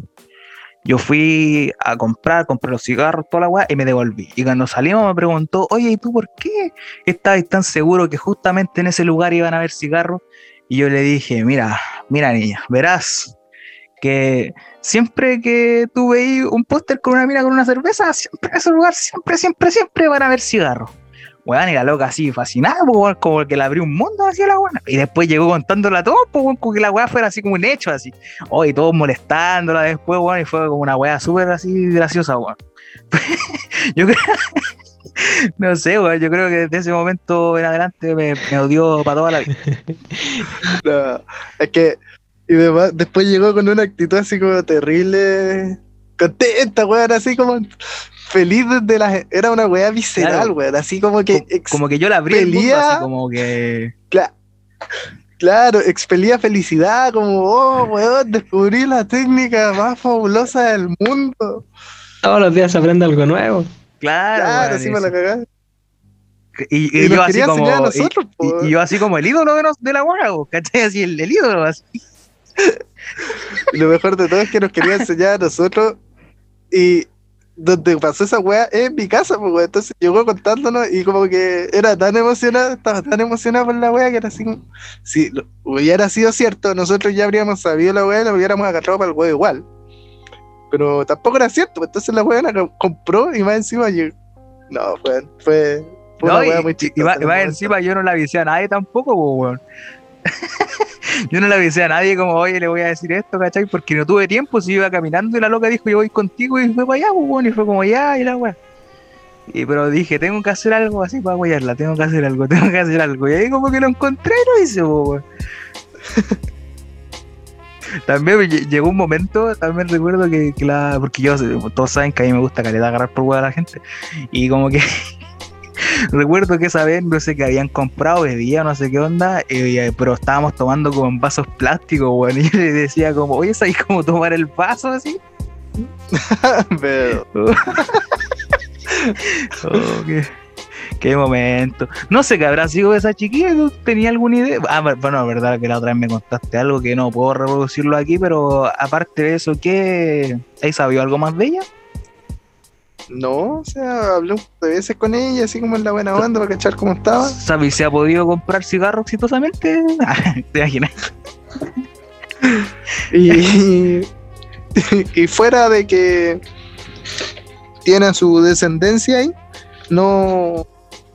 yo fui a comprar, compré los cigarros, toda la weá, y me devolví. Y cuando salimos me preguntó, oye, ¿y tú por qué estabas tan seguro que justamente en ese lugar iban a haber cigarros? Y yo le dije, mira, mira niña, verás que siempre que tú veis un póster con una mina con una cerveza, siempre en ese lugar, siempre, siempre, siempre van a haber cigarros. Weón, y la loca así fascinada, pues, weón, como que le abrió un mundo así a la weá. Y después llegó contándola todo, pues, weón, como que la weá fuera así como un hecho, así. Oh, y todos molestándola después, weón, y fue como una weá súper así graciosa, weón. yo creo, no sé, weón, yo creo que desde ese momento en adelante me, odió para toda la vida. No, es que. Y después llegó con una actitud así como terrible. Contenta, weón, así como. Feliz desde la. Era una weá visceral, Claro. weón. Así como que. ex- Como que yo la abrí el mundo, Pelea. así como que... cla- claro, expelía felicidad, como, oh, weón, descubrí la técnica más fabulosa del mundo. Todos los días aprende algo nuevo. Claro, Claro, weón, sí me la cagás. Y, y Y nos yo así quería como. enseñar a y- nosotros, y- po. y yo así como el ídolo de, nos- de la ¿cachai? Así el, el ídolo, así. Lo mejor de todo es que nos quería enseñar a nosotros. Y donde pasó esa weá es en mi casa, pues weón. Entonces llegó contándonos y como que era tan emocionada, estaba tan emocionada por la weá que era así como. Si lo- hubiera sido cierto, nosotros ya habríamos sabido la weá y la hubiéramos agarrado para el weá igual. Pero tampoco era cierto, pues, entonces la weá la co- compró y más encima yo. No, weón, fue. Fue No, una y, weá muy y- y y momento. encima yo no le avisé a nadie tampoco, po, weón. yo no le avisé a nadie como, oye, le voy a decir esto, ¿cachai? Porque no tuve tiempo, si iba caminando y la loca dijo, yo voy contigo y fue para allá, pues, weón, y fue como, ya, y la weá. Y pero dije, tengo que hacer algo así para apoyarla, tengo que hacer algo, tengo que hacer algo. Y ahí como que lo encontré y lo hice, po, weón. También lle- llegó un momento, también recuerdo que, que la. Porque yo, todos saben que a mí me gusta caleta agarrar por hueá a la gente. Y como que. Recuerdo que esa vez, no sé, que habían comprado bebida, no sé qué onda, eh, pero estábamos tomando como en vasos plásticos, weón. Y yo le decía, como, oye, ¿sabes cómo tomar el vaso así? Pero. Oh, qué, qué momento. No sé qué habrá sido esa chiquilla, ¿tú tenías alguna idea? Ah, bu- bueno, es verdad que la otra vez me contaste algo que no puedo reproducirlo aquí, pero aparte de eso, ¿qué? ¿Has sabido algo más de ella? No, o sea, hablé un par de veces con ella, así como en la buena onda, para cachar cómo estaba. ¿Sabes si ha podido comprar cigarro exitosamente? ¿Te imaginas? Y, y fuera de que tiene su descendencia ahí, no,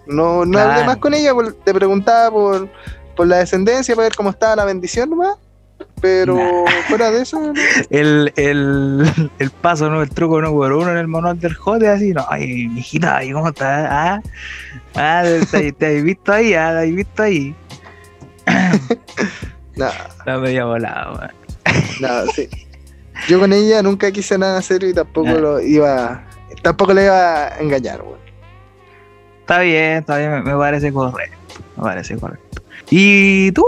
no, no Claro. hablé más con ella, por- te preguntaba por, por la descendencia, para ver cómo estaba la bendición nomás. Pero Nah. fuera de eso, no. El, el, el paso, ¿no? El truco no por uno en el manual del jote, así, no. Ay, mijita, ¿y cómo estás? Ah, ah, te, te has visto ahí, ah, te has visto ahí. nada, La media volada, nada, sí. Yo con ella nunca quise nada serio y tampoco lo iba, tampoco le iba a engañar, weón. Está bien, está bien, me, me parece correcto. Me parece correcto. ¿Y tú,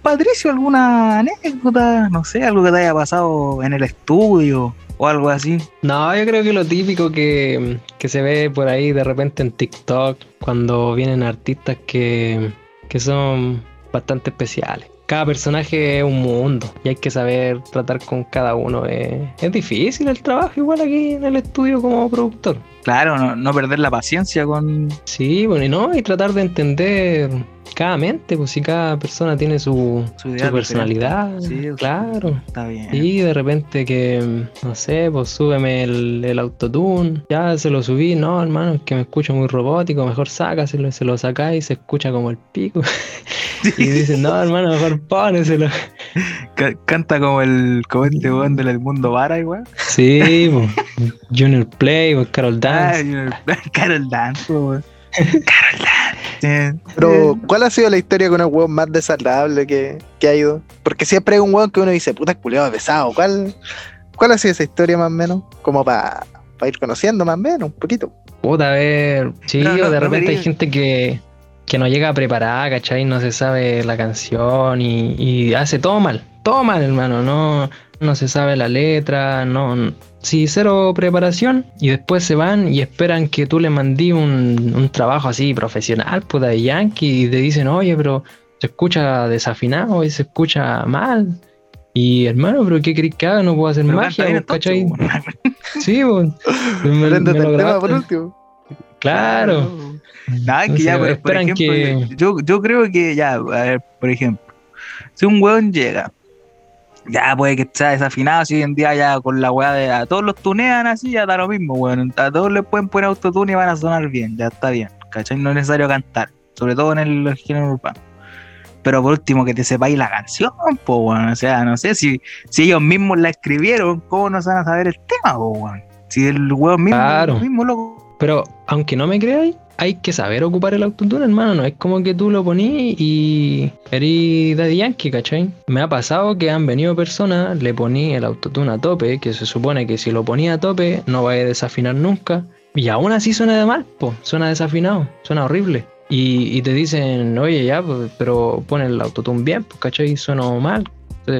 Patricio, alguna anécdota? No sé, algo que te haya pasado en el estudio o algo así. No, yo creo que lo típico que, que se ve por ahí de repente en TikTok, cuando vienen artistas que, que son bastante especiales. Cada personaje es un mundo y hay que saber tratar con cada uno. Es, es difícil el trabajo igual aquí en el estudio como productor. Claro, no, no perder la paciencia con. Sí, bueno, y no, y tratar de entender cada mente, pues si cada persona tiene su, Su personalidad. Sí, claro. Está bien. Y de repente que, no sé, pues súbeme el, el autotune, ya se lo subí, no, hermano, es que me escucho muy robótico, mejor sácaselo, se lo sacáis y se escucha como el pico. y dicen, no, hermano, mejor póneselo. Ca- Canta como el como este weón del mundo vara igual. Sí, pues, Junior Play, pues Carol Dance. Carol Dance. Carol Dance. Pero, ¿cuál ha sido la historia con el weón más desagradable que, que ha ido? Porque siempre hay un weón que uno dice, puta, culiado pesado. ¿Cuál, ¿Cuál ha sido esa historia más o menos? Como para ir conociendo más o menos, un poquito. Puta, a ver, sí, No, no, o de no repente hay gente que, que no llega preparada, ¿cachai? No se sabe la canción y, y hace todo mal, todo mal, hermano, no, no se sabe la letra, no, sí, cero preparación y después se van y esperan que tú le mandí un, un trabajo así profesional, puta, de Yankee y te dicen, oye, pero se escucha desafinado y se escucha mal. Y hermano, pero ¿qué crees que haga? No puedo hacer Pero magia, bien ¿cachai? Sí, pues. me- Préndete me lo el tema por último. Claro. Nada, es que ya, Entonces, por, por esperan ejemplo, que- yo, yo creo que ya, a ver, por ejemplo, si un weón llega, ya puede que sea desafinado, si hoy en día ya con la weá de a todos los tunean así, ya da lo mismo, weón. A todos les pueden poner autotune y van a sonar bien, ya está bien, ¿cachai? No es necesario cantar, sobre todo en el género urbano. Pero por último, que te sepáis la canción, pues, weón. O sea, no sé si, si ellos mismos la escribieron, ¿cómo no se van a saber el tema, pues, weón? Si el weón mismo, Claro. mismo loco. Pero aunque no me creáis, hay que saber ocupar el autotune, hermano. No es como que tú lo ponís y eres Daddy Yankee, ¿cachai? Me ha pasado que han venido personas, le poní el autotune a tope, que se supone que si lo ponía a tope no va a desafinar nunca. Y aún así suena de mal, po. suena desafinado, suena horrible. Y, y te dicen, oye, ya, pero pon el autotune bien, pues, ¿cachai? Suena mal,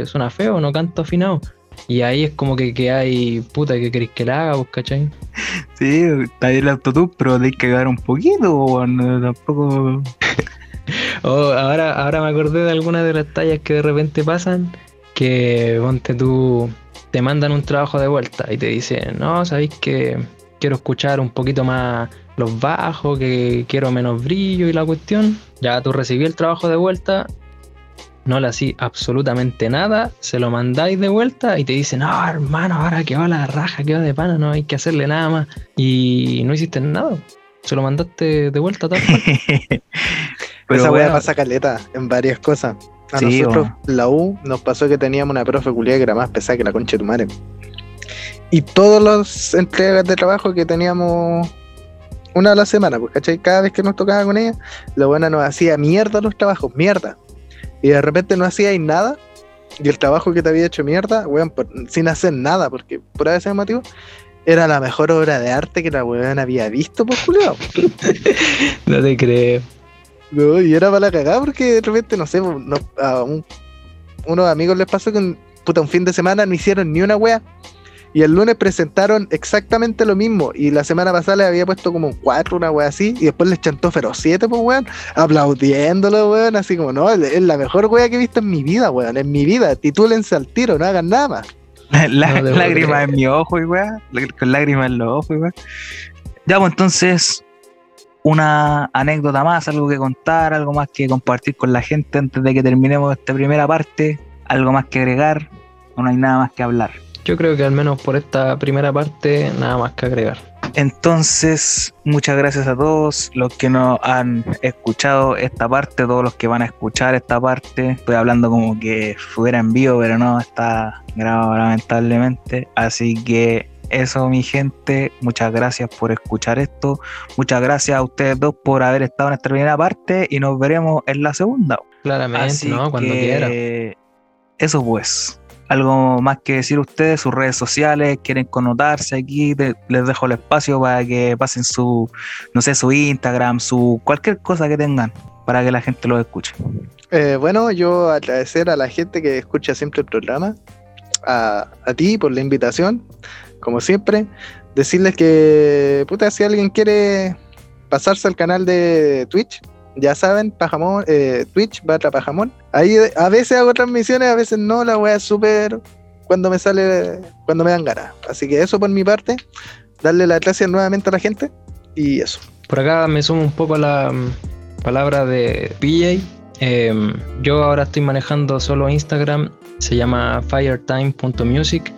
suena feo, no canto afinado. Y ahí es como que, que hay, puta, que queréis que la haga, vos, ¿cachai? Sí, está ahí el autotune, pero tenéis que quedar un poquito, bueno, tampoco. Oh, ahora, ahora me acordé de algunas de las tallas que de repente pasan, que ponte tú, te mandan un trabajo de vuelta y te dicen, no, sabéis que quiero escuchar un poquito más los bajos, que quiero menos brillo y la cuestión. Ya tú recibí el trabajo de vuelta, no le hacís absolutamente nada, se lo mandáis de vuelta y te dicen, no, hermano, ahora que va la raja, que va de pana, no hay que hacerle nada más. Y no hiciste nada, se lo mandaste de vuelta tal Pero Esa weá pasa caleta en varias cosas. A nosotros, la U, nos pasó que teníamos una profe culiada que era más pesada que la concha de tu madre. Y todos los entregas de trabajo que teníamos una a la semana, pues, ¿cachai? Cada vez que nos tocaba con ella, la buena nos hacía mierda los trabajos, mierda. Y de repente no hacíais nada, y el trabajo que te había hecho mierda, weón, sin hacer nada, porque por ese motivo, era la mejor obra de arte que la weón había visto, por pues, culiado. no te creo. No, y era para la cagada porque de repente, no sé, a unos amigos les pasó que un, puta, un fin de semana no hicieron ni una wea. Y el lunes presentaron exactamente lo mismo. Y la semana pasada les había puesto como un 4, una wea así. Y después les chantó feroz 7, pues weón. Aplaudiéndolo, weón. Así como, no, es la mejor wea que he visto en mi vida, weón. En mi vida. Titúlense al tiro, no hagan nada más. La, lágrima en mi ojo, y weón. Con lágrimas en los ojos, weón. Ya, pues entonces, una anécdota más, algo que contar, algo más que compartir con la gente antes de que terminemos esta primera parte, algo más que agregar, o no hay nada más que hablar. Yo creo que al menos por esta primera parte, nada más que agregar. Entonces, muchas gracias a todos los que nos han escuchado esta parte, todos los que van a escuchar esta parte. Estoy hablando como que fuera en vivo, pero no, está grabado lamentablemente. Así que eso, mi gente, muchas gracias por escuchar esto. Muchas gracias a ustedes dos por haber estado en esta primera parte y nos veremos en la segunda. Claramente, ¿no? Cuando quiera. Eso pues. Algo más que decir ustedes, sus redes sociales, quieren connotarse aquí, les dejo el espacio para que pasen su, no sé, su Instagram, su cualquier cosa que tengan para que la gente lo escuche. Eh, bueno, yo agradecer a la gente que escucha siempre el programa, a, a ti por la invitación, como siempre, decirles que, puta, si alguien quiere pasarse al canal de Twitch, ya saben, Pajamón, eh, Twitch barra Pajamón. Ahí a veces hago transmisiones, a veces no, la wea es súper cuando me sale, cuando me dan ganas. Así que eso por mi parte, darle las gracias nuevamente a la gente y eso. Por acá me sumo un poco a la mm, palabra de PJ. Em, yo ahora estoy manejando solo Instagram, se llama firetime.music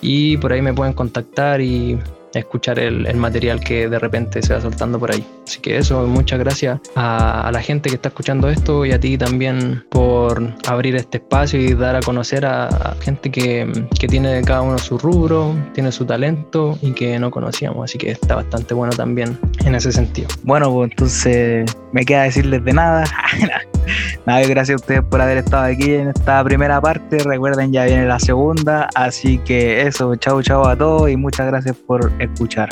y por ahí me pueden contactar y escuchar el, material que de repente se va soltando por ahí. Así que eso, muchas gracias a, la gente que está escuchando esto y a ti también por abrir este espacio y dar a conocer a, gente que, que, tiene cada uno su rubro, tiene su talento y que no conocíamos. Así que está bastante bueno también en ese sentido. Bueno, pues entonces me queda decirles de nada. nada, gracias a ustedes por haber estado aquí en esta primera parte. Recuerden, ya viene la segunda. Así que eso, chao, chao a todos y muchas gracias por escuchar.